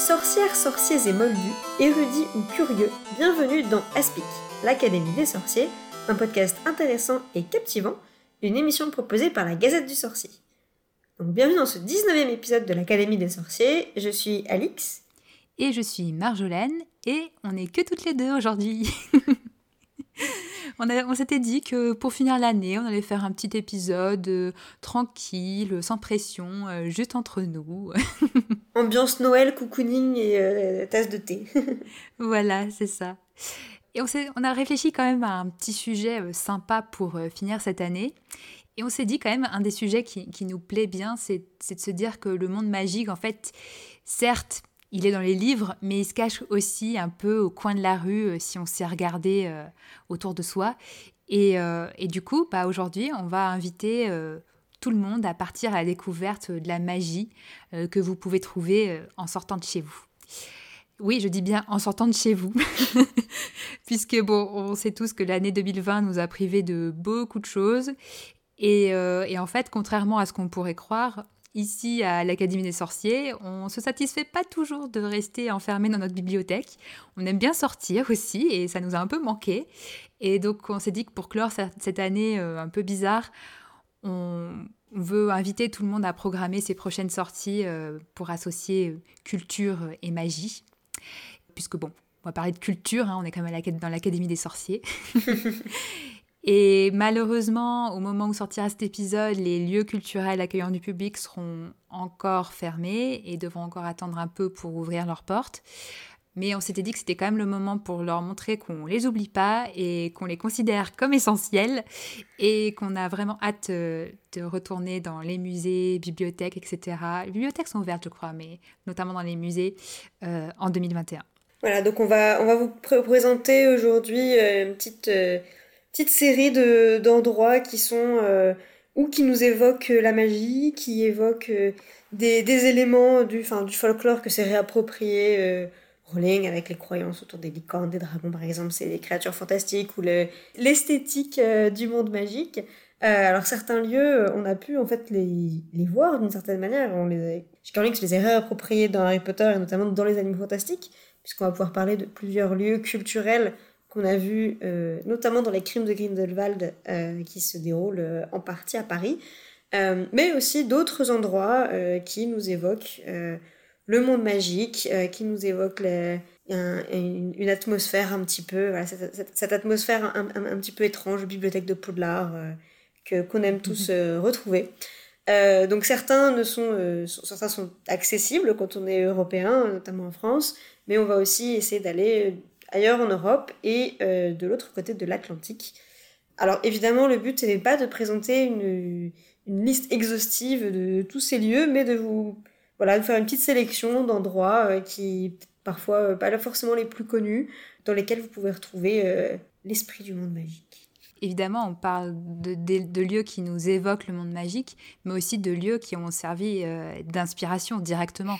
Sorcières, sorciers et moldus, érudits ou curieux, bienvenue dans Aspic, l'Académie des sorciers, un podcast intéressant et captivant, une émission proposée par la Gazette du Sorcier. Donc bienvenue dans ce 19e épisode de l'Académie des sorciers, je suis Alix. Et je suis Marjolaine, et on n'est que toutes les deux aujourd'hui. on, s'était dit que pour finir l'année, on allait faire un petit épisode euh, tranquille, sans pression, euh, juste entre nous. Ambiance Noël, cocooning et euh, tasse de thé. voilà, c'est ça. Et on, on, a réfléchi quand même à un petit sujet sympa pour finir cette année. Et on s'est dit quand même, un des sujets qui, qui nous plaît bien, c'est de se dire que le monde magique, en fait, certes, il est dans les livres, mais il se cache aussi un peu au coin de la rue euh, si on s'est regardé euh, autour de soi. Euh, et, du coup, bah, aujourd'hui, on va inviter tout le monde à partir à la découverte de la magie que vous pouvez trouver en sortant de chez vous. Oui, je dis bien en sortant de chez vous, puisque bon, on sait tous que l'année 2020 nous a privés de beaucoup de choses. Et, et en fait, contrairement à ce qu'on pourrait croire, Ici, à l'Académie des sorciers, on ne se satisfait pas toujours de rester enfermé dans notre bibliothèque. On aime bien sortir aussi et ça nous a un peu manqué. Et donc, on s'est dit que pour clore cette année euh, un peu bizarre, on veut inviter tout le monde à programmer ses prochaines sorties euh, pour associer culture et magie. Puisque, bon, on va parler de culture, hein, on est quand même dans l'Académie des sorciers. Et malheureusement, au moment où sortira cet épisode, les lieux culturels accueillants du public seront encore fermés et devront encore attendre un peu pour ouvrir leurs portes. Mais on s'était dit que c'était quand même le moment pour leur montrer qu'on les oublie pas et qu'on les considère comme essentiels et qu'on a vraiment hâte euh, de retourner dans les musées, bibliothèques, etc. Les bibliothèques sont ouvertes, je crois, mais notamment dans les musées euh, en 2021. Voilà, donc on va, on va vous présenter aujourd'hui euh, une petite petite série de d'endroits qui sont euh, ou qui nous évoquent la magie, qui évoquent euh, des, des, éléments du, fin, du folklore que c'est réapproprié euh, Rowling avec les croyances autour des licornes, des dragons par exemple, c'est des créatures fantastiques ou l'esthétique euh, du monde magique. alors certains lieux, on a pu en fait les, les voir d'une certaine manière. On les a, je les ai réappropriés dans Harry Potter et notamment dans les animaux fantastiques, puisqu'on va pouvoir parler de plusieurs lieux culturels qu'on a vu euh, notamment dans les crimes de Grindelwald euh, qui se déroulent euh, en partie à Paris, mais aussi d'autres endroits qui nous évoquent le monde magique, qui nous évoquent une, atmosphère un petit peu, cette, atmosphère un, un, petit peu étrange, bibliothèque de Poudlard, que qu'on aime tous retrouver. donc certains ne sont, certains sont accessibles quand on est européen, notamment en France, mais on va aussi essayer d'aller ailleurs en Europe et euh, de l'autre côté de l'Atlantique. Alors évidemment, le but n'est pas de présenter une, liste exhaustive de tous ces lieux, mais de vous voilà, de faire une petite sélection d'endroits euh, qui parfois euh, pas forcément les plus connus, dans lesquels vous pouvez retrouver l'esprit du monde magique. Évidemment, on parle de, lieux qui nous évoquent le monde magique, mais aussi de lieux qui ont servi d'inspiration directement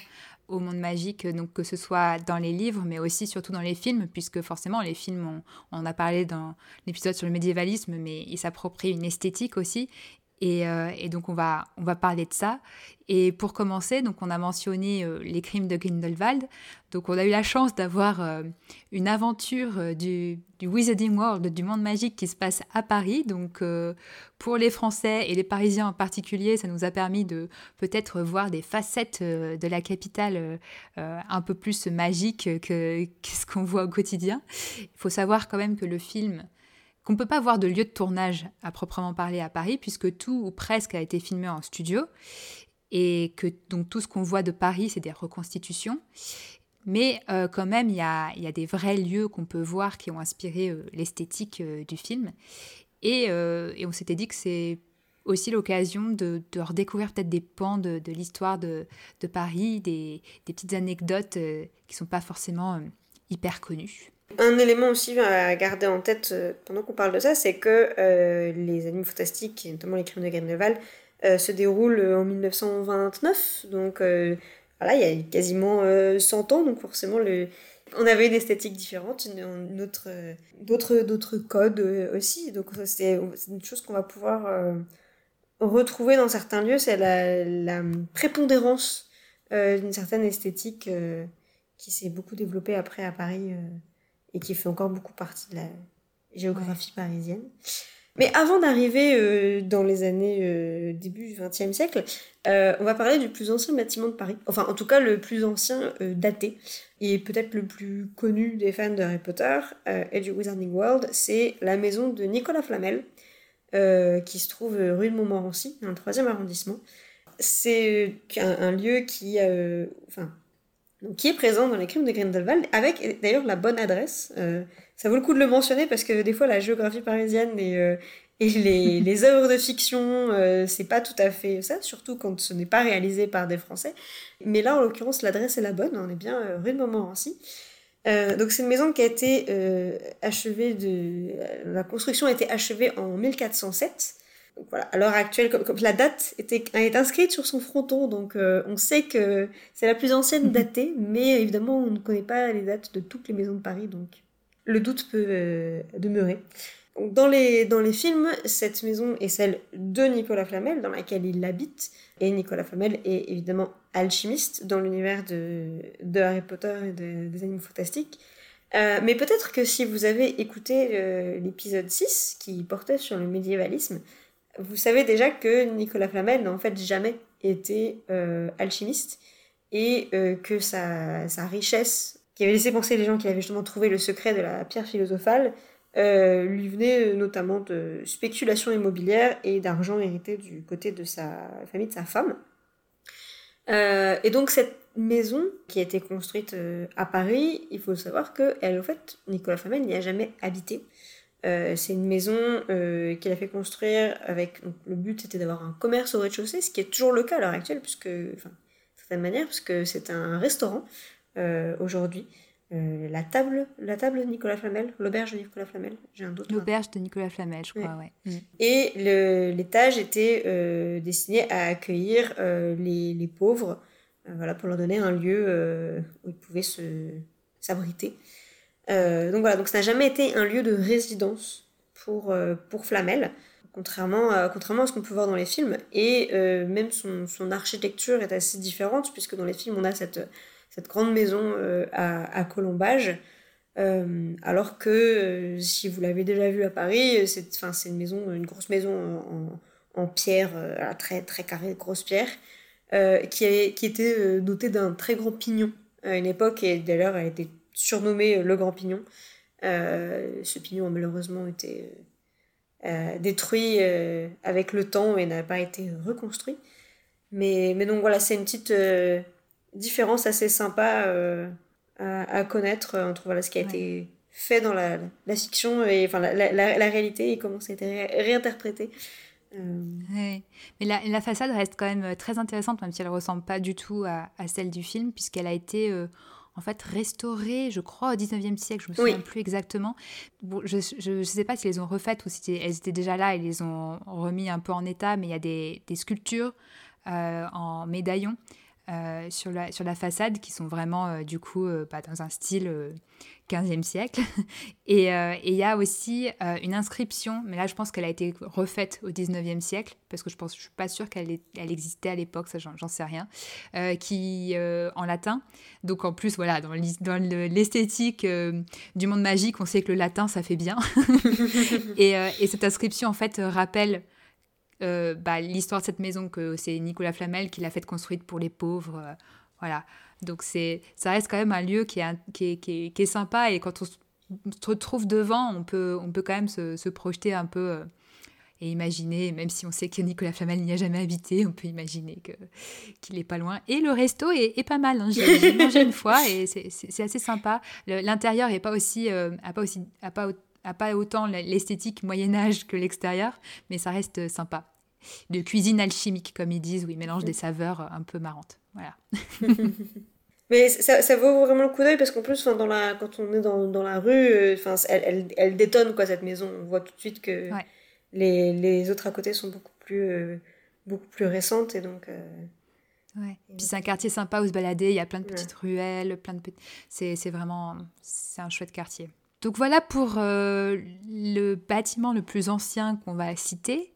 au monde magique, donc que ce soit dans les livres, mais aussi surtout dans les films, puisque forcément les films, on, on a parlé dans l'épisode sur le médiévalisme, mais ils s'approprient une esthétique aussi, euh, et, donc on va, on va parler de ça. Et pour commencer, donc on a mentionné euh, les crimes de Grindelwald. Donc on a eu la chance d'avoir euh, une aventure du, du, Wizarding World, du monde magique qui se passe à Paris. Donc pour les Français et les Parisiens en particulier, ça nous a permis de peut-être voir des facettes de la capitale un peu plus magique que, que ce qu'on voit au quotidien. Il faut savoir quand même que le film qu'on ne peut pas voir de lieu de tournage à proprement parler à Paris, puisque tout ou presque a été filmé en studio, et que donc tout ce qu'on voit de Paris, c'est des reconstitutions. Mais euh, quand même, il y a, des vrais lieux qu'on peut voir qui ont inspiré euh, l'esthétique euh, du film. Et, on s'était dit que c'est aussi l'occasion de, redécouvrir peut-être des pans de, l'histoire de, de, Paris, des, des petites anecdotes qui ne sont pas forcément hyper connues. Un élément aussi à garder en tête euh, pendant qu'on parle de ça, c'est que euh, les animaux fantastiques, notamment les crimes de Grindelwald, euh, se déroulent en 1929. Donc voilà, il y a quasiment 100 ans, donc forcément on avait une esthétique différente, d'autres, codes aussi. Donc c'est, une chose qu'on va pouvoir retrouver dans certains lieux, c'est la, prépondérance d'une certaine esthétique qui s'est beaucoup développé après à Paris et qui fait encore beaucoup partie de la géographie parisienne. Mais avant d'arriver euh, dans les années euh, début du XXe siècle, euh, on va parler du plus ancien bâtiment de Paris. Enfin, en tout cas, le plus ancien daté et peut-être le plus connu des fans de Harry Potter et du Wizarding World, c'est la maison de Nicolas Flamel, qui se trouve rue de Montmorency, dans le troisième arrondissement. C'est un, lieu qui, enfin, qui est présent dans les crimes de Grindelwald, avec d'ailleurs la bonne adresse ça vaut le coup de le mentionner parce que des fois la géographie parisienne et, euh, et les, les, œuvres de fiction, euh, c'est pas tout à fait ça, surtout quand ce n'est pas réalisé par des Français. Mais là, en l'occurrence, l'adresse est la bonne, on est bien euh, rue de Montmorency. donc c'est une maison qui a été achevée de... La construction a été achevée en 1407. Donc voilà, à l'heure actuelle, comme, la date était, est inscrite sur son fronton, donc on sait que c'est la plus ancienne mhm. datée, mais évidemment on ne connaît pas les dates de toutes les maisons de Paris, donc le doute peut euh, demeurer. Dans les, dans les films, cette maison est celle de Nicolas Flamel, dans laquelle il habite. Et Nicolas Flamel est évidemment alchimiste dans l'univers de, de, Harry Potter et des animaux fantastiques. Euh, mais peut-être que si vous avez écouté euh, l'épisode 6 qui portait sur le médiévalisme, vous savez déjà que Nicolas Flamel n'a en fait jamais été alchimiste et que sa, richesse qui avait laissé penser les gens qui avaient justement trouvé le secret de la pierre philosophale, euh, lui venait euh, notamment de spéculation immobilière et d'argent hérité du côté de sa famille, de sa femme. Euh, et donc cette maison qui a été construite à Paris, il faut savoir que elle, fait, Nicolas Flamel n'y a jamais habité. C'est une maison qu'il a fait construire avec le but était d'avoir un commerce au rez-de-chaussée, ce qui est toujours le cas à l'heure actuelle, puisque, enfin, de certaine manière, puisque c'est un restaurant euh, aujourd'hui. Euh, la table, la table de Nicolas Flamel, l'auberge de Nicolas Flamel, j'ai un doute. L'auberge de Nicolas Flamel, je crois, ouais. Mm. Et l'étage était euh, destiné à accueillir les, les, pauvres, voilà, pour leur donner un lieu où ils pouvaient se s'abriter. Donc voilà, donc ça n'a jamais été un lieu de résidence pour, pour Flamel, contrairement à, contrairement à ce qu'on peut voir dans les films. Et même son, son architecture est assez différente, puisque dans les films, on a cette cette grande maison euh, à, Colombage. Euh, alors que euh, si vous l'avez déjà vu à Paris, c'est une maison, une grosse maison en, pierre, très très carrée, grosse pierre, qui, qui était dotée d'un très grand pignon à une époque et d'ailleurs a été surnommé le Grand Pignon. ce pignon a malheureusement été détruit avec le temps et n'a pas été reconstruit. Mais, mais donc voilà, c'est une petite, différence assez sympa euh, à, connaître euh, entre voilà, ce qui a été fait dans la, la, fiction et enfin la, la, réalité et comment ça a été réinterprété. Euh... Mais la, façade reste quand même très intéressante, même si elle ne ressemble pas du tout à, à celle du film, puisqu'elle a été euh, en fait restaurée, je crois, au 19e siècle, je me souviens plus exactement. Bon, je ne sais pas si elles ont refaites ou si elles étaient déjà là et les ont remis un peu en état, mais il y a des, des sculptures en médaillon euh, sur, la, sur la façade qui sont vraiment euh, du coup euh, bah, dans un style 15e siècle. Et il y a aussi une inscription, mais là je pense qu'elle a été refaite au 19e siècle, parce que je pense je suis pas sûre qu'elle elle existait à l'époque, ça j'en sais rien, qui en latin. Donc en plus voilà, dans l'esthétique du monde magique, on sait que le latin ça fait bien. et, cette inscription en fait rappelle euh, bah, l'histoire de cette maison que c'est Nicolas Flamel qui l'a faite construite pour les pauvres. Euh, voilà. Donc ça reste quand même un lieu qui est, est, est, sympa et quand on se retrouve devant, on peut, quand même se, projeter un peu euh, et imaginer, même si on sait que Nicolas Flamel n'y a jamais habité, on peut imaginer qu'il est pas loin. Et le resto est, est pas mal. Hein. J'ai, mangé une fois et c'est, assez sympa. l'intérieur n'est pas aussi, a pas autant l'esthétique Moyen Âge que l'extérieur, mais ça reste sympa. De cuisine alchimique, comme ils disent, où ils mélangent des saveurs un peu marrantes. Voilà. mais ça, ça, vaut vraiment le coup d'œil parce qu'en plus, dans la, quand on est dans, dans la rue, euh, enfin, elle, elle, elle, détonne quoi, cette maison. On voit tout de suite que les, les, autres à côté sont beaucoup plus, euh, beaucoup plus récentes et donc. Euh, ouais. Puis c'est un quartier sympa où se balader. Il y a plein de petites ruelles, plein de c'est, c'est vraiment c'est un chouette quartier. Donc voilà pour le bâtiment le plus ancien qu'on va citer.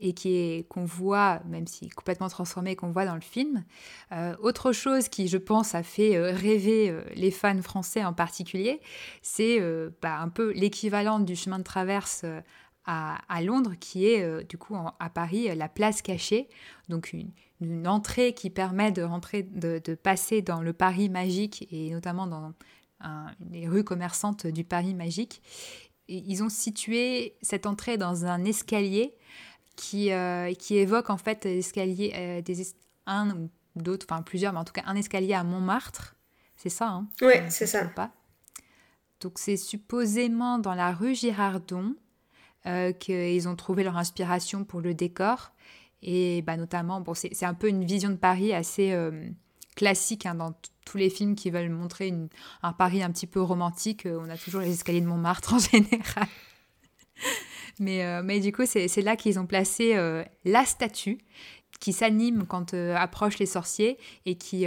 et qui qu'on voit, même si complètement transformé, qu'on voit dans le film. Euh, autre chose qui, je pense, a fait euh, rêver euh, les fans français en particulier, c'est bah, un peu l'équivalent du chemin de traverse à, Londres, qui est du coup à Paris la place cachée, donc une, entrée qui permet de rentrer, de, passer dans le Paris magique et notamment dans les rues commerçantes du Paris magique. Et ils ont situé cette entrée dans un escalier qui, euh, qui évoque en fait l'escalier, euh, des un ou d'autres, enfin plusieurs, mais en tout cas un escalier à Montmartre. C'est ça, hein? Oui, c'est ça. Pas. Donc c'est supposément dans la rue Girardon euh, qu'ils ont trouvé leur inspiration pour le décor. Et bah, notamment, bon, c'est un peu une vision de Paris assez classique hein, dans tous les films qui veulent montrer un Paris un petit peu romantique. on a toujours les escaliers de Montmartre en général. Mais, euh, mais du coup, c'est là qu'ils ont placé euh, la statue qui s'anime quand euh, approchent les sorciers et qui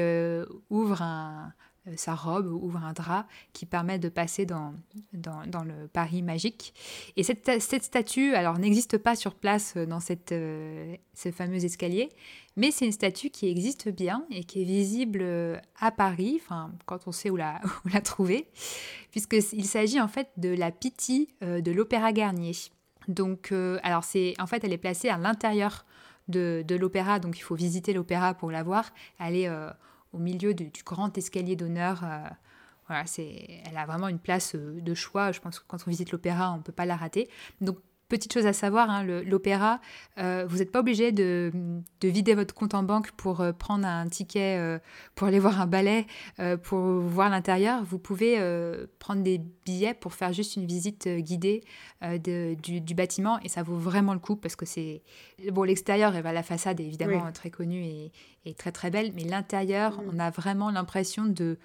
ouvre un, sa robe, ouvre un drap qui permet de passer dans, le Paris magique. Et cette, statue, alors, n'existe pas sur place dans cette, ce fameux escalier, mais c'est une statue qui existe bien et qui est visible à Paris, enfin, quand on sait où la, trouver, puisqu'il s'agit en fait de la Pity de l'Opéra Garnier. Donc, euh, alors c'est, en fait, elle est placée à l'intérieur de, l'opéra, donc il faut visiter l'opéra pour la voir. Elle est euh, au milieu du, grand escalier d'honneur. Euh, voilà, c'est, elle a vraiment une place de choix. Je pense que quand on visite l'opéra, on ne peut pas la rater. Donc, Petite chose à savoir, hein, l'opéra, euh, vous n'êtes pas obligé de, vider votre compte en banque pour euh, prendre un ticket, euh, pour aller voir un ballet, pour voir l'intérieur. Vous pouvez prendre des billets pour faire juste une visite guidée du, bâtiment et ça vaut vraiment le coup parce que c'est... Bon, l'extérieur, et la façade est évidemment très connue et, très très belle, mais l'intérieur, mm. on a vraiment l'impression de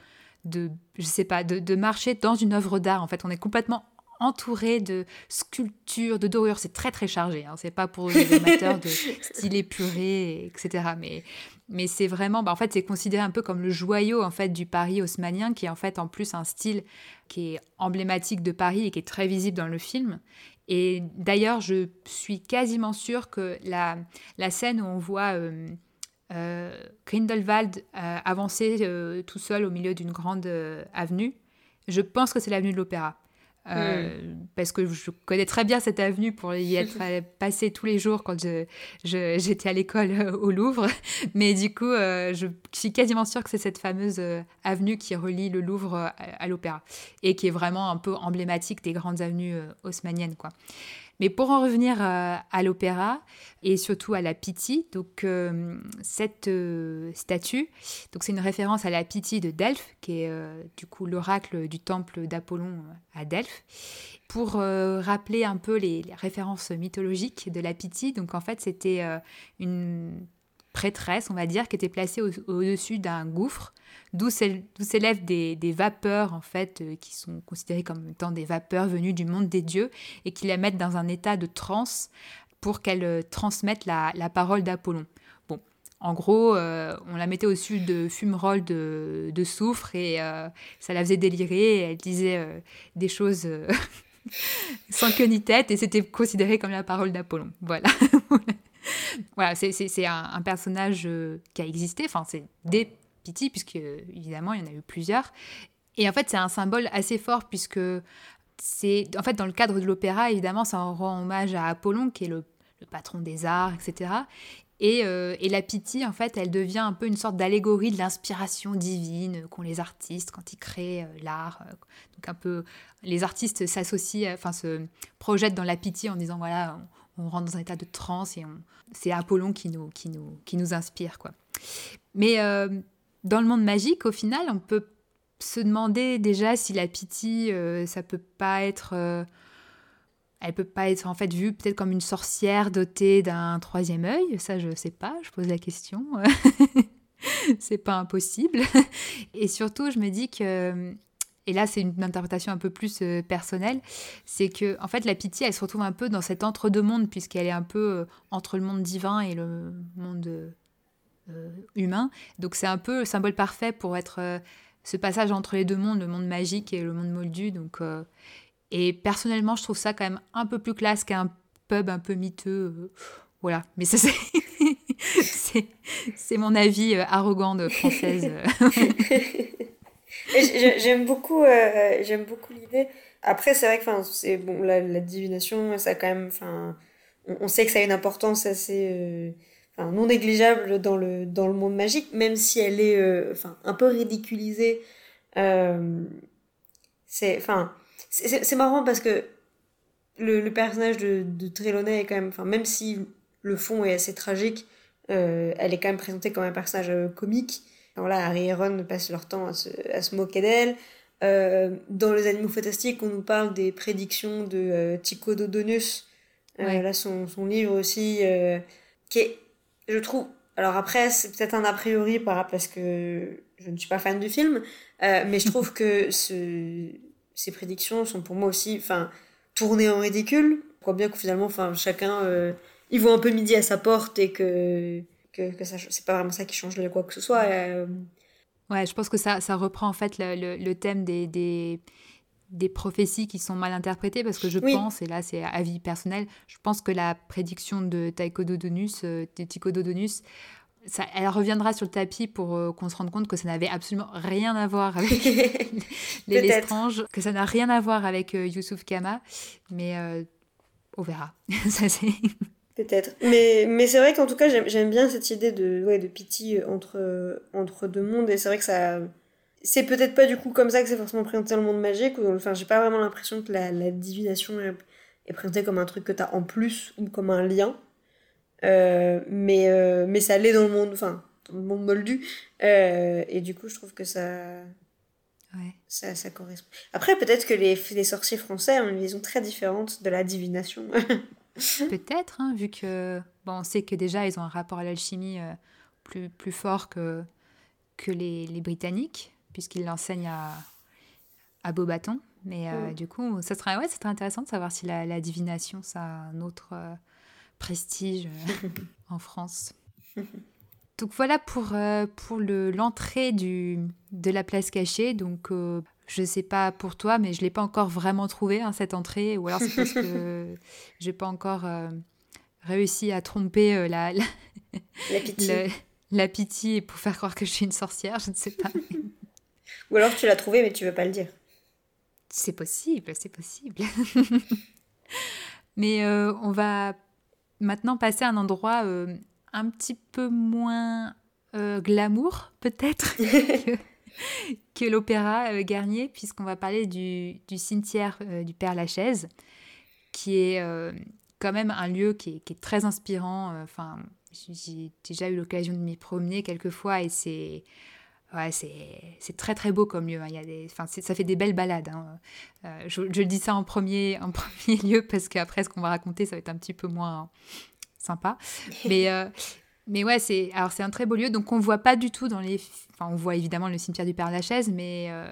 de je sais pas de, de marcher dans une œuvre d'art en fait on est complètement entouré de sculptures, de dorures. C'est très très chargé. Hein. C'est pas pour les amateurs de style épuré, etc. Mais, mais c'est vraiment, bah, en fait, c'est considéré un peu comme le joyau en fait du Paris haussmanien, qui est en fait en plus un style qui est emblématique de Paris et qui est très visible dans le film. Et d'ailleurs, je suis quasiment sûre que la, la scène où on voit euh, euh, Grindelwald euh, avancer tout seul au milieu d'une grande avenue, je pense que c'est l'avenue de l'Opéra. Euh, hmm. Parce que je connais très bien cette avenue pour y être passé tous les jours quand j'étais je, à l'école euh, au Louvre. Mais du coup, euh, je suis quasiment sûre que c'est cette fameuse avenue qui relie le Louvre à, à l'Opéra et qui est vraiment un peu emblématique des grandes avenues haussmanniennes. Quoi. Mais pour en revenir euh, à, l'opéra et surtout à la Pythie, donc euh, cette euh, statue, donc c'est une référence à la Pythie de Delphes, qui est du coup l'oracle du temple d'Apollon à Delphes. Pour rappeler un peu les, les, références mythologiques de la Pythie, donc en fait c'était une prêtresse, on va dire, qui était placée au-dessus d'un gouffre, d'où s'élèvent des, vapeurs, en fait, euh, qui sont considérées comme étant des vapeurs venues du monde des dieux, et qui la mettent dans un état de transe pour qu'elle euh, transmette la, parole d'Apollon. Bon, en gros, euh, on la mettait au-dessus de fumerolles de, soufre, et ça la faisait délirer, et elle disait des choses... sans queue ni tête, et c'était considéré comme la parole d'Apollon. Voilà. voilà, c'est un, personnage euh, qui a existé, enfin c'est des Pity, puisque évidemment il y en a eu plusieurs. Et en fait c'est un symbole assez fort, puisque c'est en fait dans le cadre de l'opéra, évidemment ça rend hommage à Apollon, qui est le, patron des arts, etc. Et, euh, et, la Pity, en fait, elle devient un peu une sorte d'allégorie de l'inspiration divine qu'ont les artistes quand ils créent euh, l'art. donc un peu, les artistes s'associent, enfin se projettent dans la Pity en disant voilà, on rentre dans un état de transe et c'est Apollon qui nous, qui, nous, qui nous inspire. quoi. Mais euh, dans le monde magique, au final, on peut se demander déjà si la pitié, euh, ça peut pas être... Euh, elle peut pas être en fait vue peut-être comme une sorcière dotée d'un troisième œil. Ça, je sais pas, je pose la question. c'est pas impossible. Et surtout, je me dis que et là c'est une interprétation un peu plus euh, personnelle, c'est que en fait la pitié elle se retrouve un peu dans cet entre-deux-mondes puisqu'elle est un peu euh, entre le monde divin et le monde euh, humain. Donc c'est un peu le symbole parfait pour être ce passage entre les deux mondes, le monde magique et le monde moldu. Donc, et personnellement je trouve ça quand même un peu plus classe qu'un pub un peu miteux Voilà, mais ça c'est c'est mon avis arrogant de française. j'aime beaucoup euh, j'aime beaucoup l'idée. Après c'est vrai que c'est bon la, divination ça quand même enfin on, sait que ça a une importance assez euh, non négligeable dans le dans le monde magique même si elle est enfin un peu ridiculisée. c'est enfin c'est marrant parce que le, personnage de, de Trelawney est quand même, enfin, même si le fond est assez tragique, euh, elle est quand même présentée comme un personnage euh, comique. Alors là, Harry et Ron passent leur temps à se, à se moquer d'elle. Euh, dans Les Animaux Fantastiques, on nous parle des prédictions de euh, Tycho Dodonus. Euh, Là, son, son livre aussi, euh, qui est, je trouve... Alors après, c'est peut-être un a priori par parce que je ne suis pas fan du film, mais je trouve que ce, ces prédictions sont pour moi aussi... Enfin, tourner en ridicule. Je crois bien que finalement, enfin, chacun, euh, il voit un peu midi à sa porte et que, que, que ça, c'est pas vraiment ça qui change quoi que ce soit. Euh... Ouais, je pense que ça, ça reprend en fait le, le, le thème des, des, des, prophéties qui sont mal interprétées parce que je oui. pense, et là c'est avis personnel, je pense que la prédiction de Tycho Dodonus, euh, de Tycho Dodonus ça, elle reviendra sur le tapis pour euh, qu'on se rende compte que ça n'avait absolument rien à voir avec les Lestrange, que ça n'a rien à voir avec euh, Youssouf Kama, mais euh, on verra. ça c'est. Peut-être. Mais, mais c'est vrai qu'en tout cas, j'aime bien cette idée de, ouais, de pitié entre, entre deux mondes, et c'est vrai que ça. C'est peut-être pas du coup comme ça que c'est forcément présenté dans le monde magique, ou enfin, j'ai pas vraiment l'impression que la, la divination est, est présentée comme un truc que t'as en plus ou comme un lien. Euh, mais, euh, mais ça l'est dans le monde, enfin, dans le monde moldu. Euh, et du coup, je trouve que ça. Ouais. Ça, ça correspond. Après, peut-être que les, les sorciers français ont une vision très différente de la divination. peut-être, hein, vu que. Bon, on sait que déjà, ils ont un rapport à l'alchimie euh, plus, plus fort que, que les, les Britanniques, puisqu'ils l'enseignent à, à Beaubaton. Mais euh, mm. du coup, ça serait, ouais, ça serait intéressant de savoir si la, la divination, ça a un autre prestige euh, en France. Donc voilà pour, euh, pour l'entrée le, de la place cachée. Donc je sais pas pour toi, mais je l'ai pas encore vraiment trouvé hein, cette entrée. Ou alors c'est parce que j'ai pas encore euh, réussi à tromper euh, la, la, la pitié. Le, la pitié pour faire croire que je suis une sorcière, je ne sais pas. Ou alors tu l'as trouvé mais tu veux pas le dire. C'est possible, c'est possible. mais euh, on va maintenant passer à un endroit un petit peu moins glamour, peut-être, que, l'opéra euh, Garnier, puisqu'on va parler du, du cimetière euh, du Père Lachaise, qui est euh, quand même un lieu qui est, qui est très inspirant. Enfin, j'ai déjà eu l'occasion de m'y promener quelques fois et c'est Ouais, c'est très très beau comme lieu. Hein. Il y a des, ça fait des belles balades. Hein. Je, je dis ça en premier, en premier lieu parce qu'après ce qu'on va raconter, ça va être un petit peu moins sympa. Mais, mais ouais, c'est alors c'est un très beau lieu. Donc on voit pas du tout dans les, enfin on voit évidemment le cimetière du Père Lachaise, mais euh,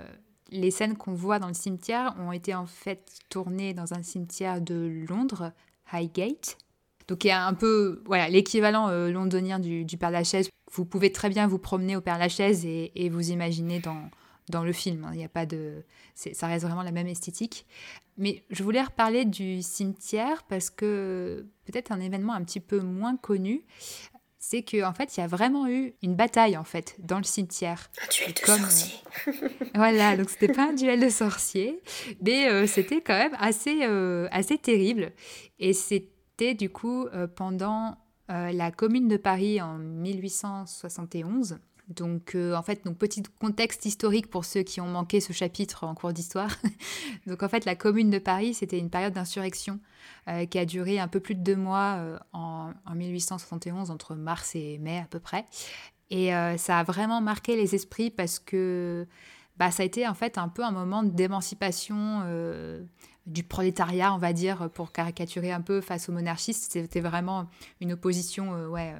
les scènes qu'on voit dans le cimetière ont été en fait tournées dans un cimetière de Londres, Highgate. Donc il y a un peu voilà l'équivalent euh, londonien du, du Père Lachaise. Vous pouvez très bien vous promener au Père Lachaise et, vous imaginer dans, dans le film. Il n'y a pas de, ça reste vraiment la même esthétique. Mais je voulais reparler du cimetière parce que peut-être un événement un petit peu moins connu, c'est qu'en en fait, il y a vraiment eu une bataille en fait dans le cimetière. Un duel de Comme, sorciers. Euh, voilà, donc c'était pas un duel de sorciers, mais euh, c'était quand même assez, euh, assez terrible. Et c'était du coup pendant la Commune de Paris en 1871. Donc, euh, en fait, donc petit contexte historique pour ceux qui ont manqué ce chapitre en cours d'histoire. donc, en fait, la Commune de Paris, c'était une période d'insurrection euh, qui a duré un peu plus de deux mois euh, en, en, 1871, entre mars et mai à peu près. Et ça a vraiment marqué les esprits parce que bah, ça a été en fait un peu un moment d'émancipation du prolétariat, on va dire, pour caricaturer un peu face aux monarchistes. C'était vraiment une opposition, ouais.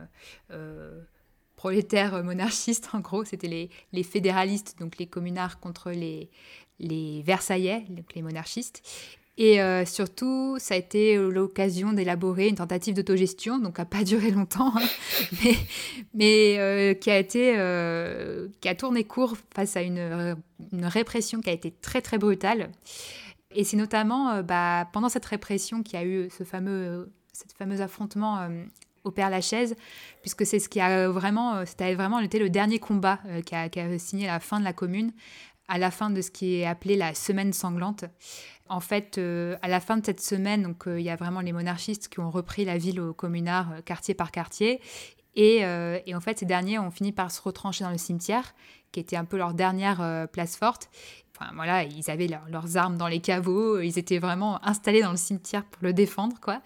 Prolétaires monarchistes, en gros, c'était les, fédéralistes, donc les communards contre les, les Versaillais, donc les monarchistes. Et euh, surtout, ça a été l'occasion d'élaborer une tentative d'autogestion, donc n'a pas duré longtemps, hein, mais, euh, qui, a été, euh, qui a tourné court face à une, une, répression qui a été très très brutale. Et c'est notamment bah, pendant cette répression qu'il y a eu ce fameux, cet fameux affrontement au Père Lachaise, puisque c'est ce qui a vraiment, c'était vraiment été le dernier combat qui a, qui, a, signé la fin de la commune, à la fin de ce qui est appelé la semaine sanglante. En fait, à la fin de cette semaine, donc il y a vraiment les monarchistes qui ont repris la ville au communard, quartier par quartier, et, et, en fait, ces derniers ont fini par se retrancher dans le cimetière, qui était un peu leur dernière place forte. Enfin, voilà, ils avaient leurs armes dans les caveaux, ils étaient vraiment installés dans le cimetière pour le défendre, quoi.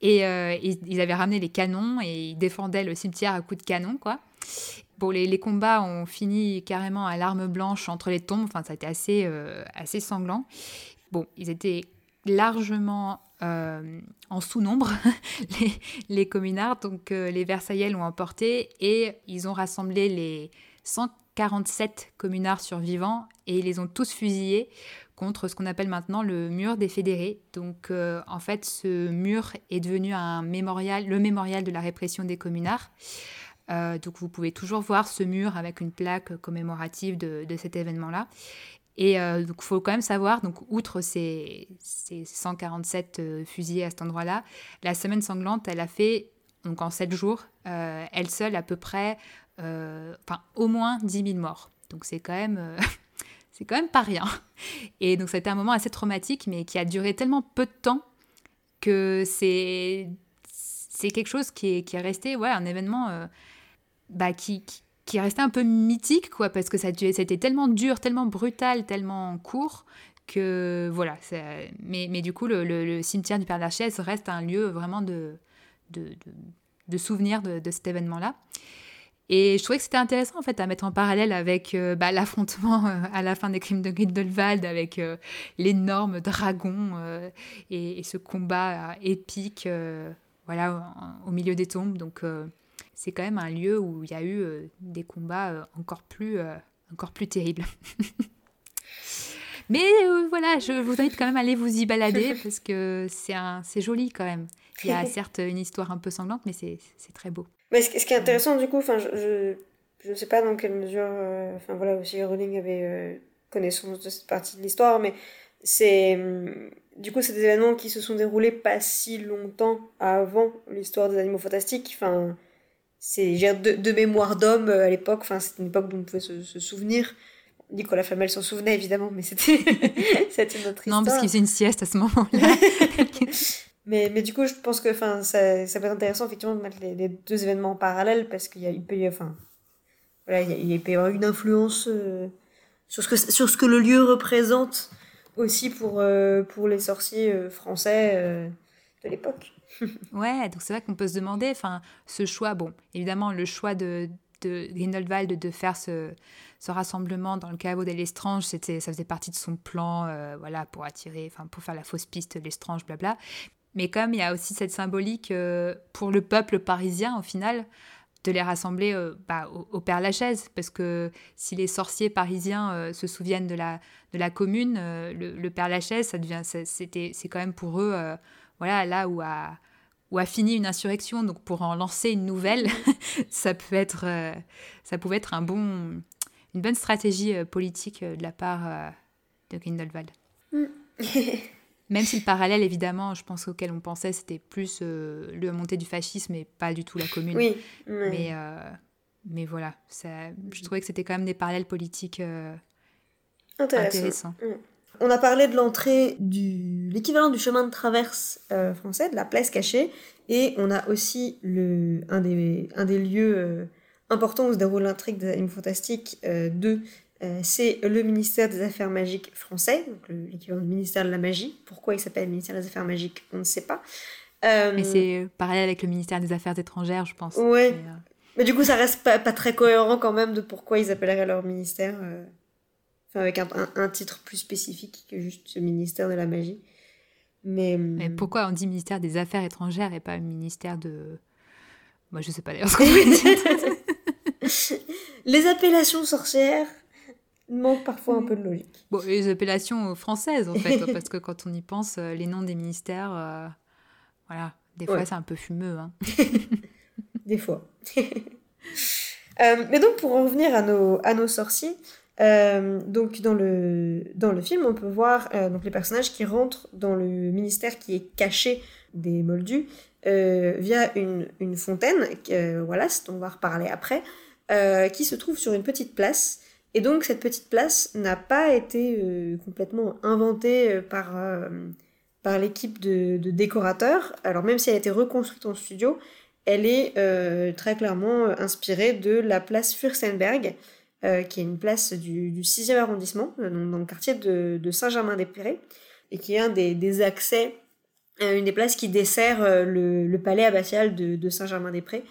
Et euh, ils, avaient ramené les canons et ils défendaient le cimetière à coups de canon, quoi. Bon, les, combats ont fini carrément à l'arme blanche entre les tombes, enfin, ça a été assez, euh, assez sanglant. Bon, ils étaient largement euh, en sous-nombre, les, les, communards, donc les Versaillais l'ont emporté et ils ont rassemblé les 100 47 communards survivants et ils les ont tous fusillés contre ce qu'on appelle maintenant le mur des fédérés. Donc euh, en fait, ce mur est devenu un mémorial, le mémorial de la répression des communards. Euh, donc vous pouvez toujours voir ce mur avec une plaque commémorative de, cet événement-là. Et euh, donc il faut quand même savoir, donc outre ces, ces 147 fusillés à cet endroit-là, la semaine sanglante, elle a fait donc en 7 jours, elle seule à peu près enfin au moins 10 000 morts. Donc c'est quand même euh, c'est quand même pas rien. Et donc ça a été un moment assez traumatique, mais qui a duré tellement peu de temps que c'est quelque chose qui est, qui est resté ouais un événement euh, bah, qui, qui, est resté un peu mythique quoi parce que ça c'était tellement dur, tellement brutal, tellement court que voilà. Mais, mais du coup le, cimetière du Père Lachaise reste un lieu vraiment de de, de, souvenir de, cet événement là. Et je trouvais que c'était intéressant en fait à mettre en parallèle avec euh, bah, l'affrontement euh, à la fin des crimes de Grindelwald avec euh, l'énorme dragon et, ce combat épique voilà, au milieu des tombes. Donc c'est quand même un lieu où il y a eu des combats encore, plus, encore plus terribles. Mais voilà, je vous invite quand même à aller vous y balader parce que c'est joli quand même. Il y a certes une histoire un peu sanglante, mais c'est très beau. Mais ce, qui est intéressant, du coup, enfin, je, je, sais pas dans quelle mesure, euh, enfin voilà, aussi Rowling avait euh, connaissance de cette partie de l'histoire, mais c'est. Hum, du coup, c'est des événements qui se sont déroulés pas si longtemps avant l'histoire des animaux fantastiques. Enfin, c'est de, de mémoire d'homme euh, à l'époque, enfin, c'est une époque dont on pouvait se, se souvenir. Nicolas Flamel s'en souvenait évidemment, mais c'était une autre histoire. Non, parce qu'il faisait une sieste à ce moment-là. Mais, mais du coup, je pense que ça, ça peut être intéressant effectivement de mettre les, deux événements en parallèle parce qu'il il peut y enfin, voilà, il, y avoir une influence euh, sur, ce que, sur ce que le lieu représente aussi pour, euh, pour les sorciers euh, français de l'époque. ouais, donc c'est vrai qu'on peut se demander, ce choix, bon, évidemment, le choix de, de Grindelwald de faire ce, ce rassemblement dans le caveau de l'Estrange, ça faisait partie de son plan, voilà, pour attirer, pour faire la fausse piste, l'Estrange, blabla. Mais comme il y a aussi cette symbolique euh, pour le peuple parisien, au final, de les rassembler euh, bah, au, Père Lachaise. Parce que si les sorciers parisiens euh, se souviennent de la, commune, le, Père Lachaise, ça devient, c'était, c'est quand même pour eux, voilà, là où a, fini une insurrection. Donc pour en lancer une nouvelle, ça, peut être, ça pouvait être un bon, une bonne stratégie politique de la part de Grindelwald. Même si le parallèle, évidemment, je pense auquel on pensait, c'était plus euh, le montée du fascisme et pas du tout la commune. Oui. Mais, euh, mais voilà, ça, je trouvais que c'était quand même des parallèles politiques euh, intéressants. Mm. On a parlé de l'entrée du l'équivalent du chemin de traverse français, de la place cachée, et on a aussi le, un, des, un des lieux importants où se déroule l'intrigue des animaux fantastiques de euh, c'est le ministère des Affaires magiques français, donc l'équivalent du ministère de la magie. Pourquoi il s'appelle ministère des Affaires magiques, on ne sait pas. Euh, Mais c'est pareil avec le ministère des Affaires étrangères, je pense. Ouais. Euh, Mais, du coup, ça reste pas, pas, très cohérent quand même de pourquoi ils appelleraient leur ministère, enfin, avec un, un, titre plus spécifique que juste ce ministère de la magie. Mais, Mais pourquoi on dit ministère des Affaires étrangères et pas ministère de. Moi, je sais pas d'ailleurs ce qu'on Les appellations sorcières manque parfois un peu de logique. Bon, les appellations françaises, en fait, parce que quand on y pense, euh, les noms des ministères, euh, voilà, des fois c'est un peu fumeux. Hein. des fois. Euh, mais donc, pour en revenir à nos, à nos sorciers, donc dans le, dans le film, on peut voir donc les personnages qui rentrent dans le ministère qui est caché des Moldus via une, une fontaine, voilà, dont on va reparler après, qui se trouve sur une petite place. Et donc cette petite place n'a pas été complètement inventée par, par l'équipe de, de, décorateurs. Alors même si elle a été reconstruite en studio, elle est très clairement inspirée de la place Fürstenberg, euh, qui est une place du, du 6e arrondissement, euh, dans le quartier de, de Saint-Germain-des-Prés, et qui est un des, accès, euh, une des places qui dessert le, palais abbatial de, de Saint-Germain-des-Prés,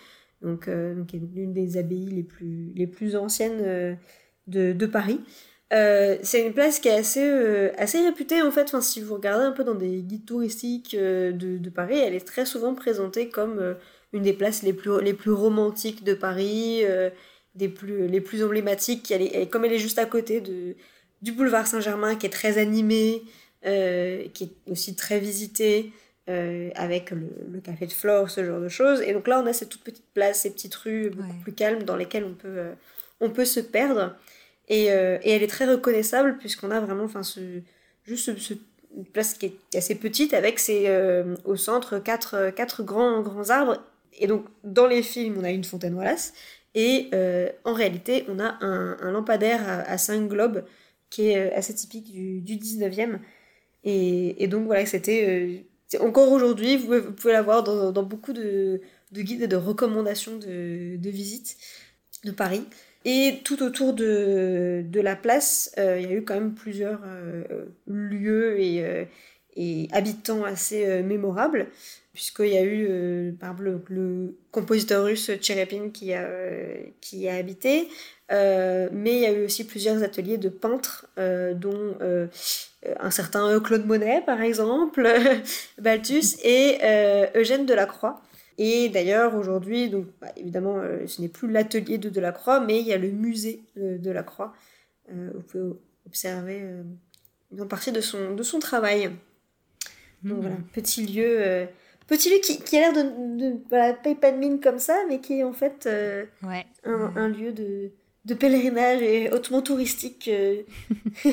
donc, donc l'une des abbayes les plus, les plus anciennes de, de, Paris. c'est une place qui est assez, assez réputée en fait, enfin, si vous regardez un peu dans des guides touristiques de, de, Paris, elle est très souvent présentée comme une des places les plus, les plus romantiques de Paris des plus, les plus emblématiques. Elle est, comme elle est juste à côté de, du boulevard Saint-Germain, qui est très animé, euh, qui est aussi très visité, euh, avec le, café de Flore, ce genre de choses. Et donc là, on a cette toute petite place, ces petites rues beaucoup plus calmes dans lesquelles on peut, euh, on peut se perdre. Et, et, elle est très reconnaissable, puisqu'on a vraiment juste ce, une place qui est assez petite, avec ses, au centre quatre, quatre grands, grands arbres. Et donc, dans les films, on a une fontaine Wallace, et euh, en réalité, on a un, lampadaire à, 5 globes qui est euh, assez typique du, 19e. Et, donc voilà, c'était... Euh, encore aujourd'hui, vous, pouvez l'avoir dans, dans, beaucoup de, guides et de recommandations de, de visite de Paris. Et tout autour de, la place, il y a eu quand même plusieurs lieux et, et, habitants assez mémorables puisqu'il y a eu euh, par exemple le, compositeur russe Tcherepin qui a, euh, habité, euh, mais il y a eu aussi plusieurs ateliers de peintres, dont un certain Claude Monet par exemple, Balthus et Eugène Delacroix. Et d'ailleurs aujourd'hui, donc bah, évidemment ce n'est plus l'atelier de Delacroix, mais il y a le musée de Delacroix, où vous pouvez observer une partie de son, de son travail. Donc mmh. voilà, petit lieu Petit lieu qui, qui a l'air de, de voilà, paye pas de mine comme ça, mais qui est en fait euh, ouais. un, un, lieu de, de, pèlerinage et hautement touristique. Euh,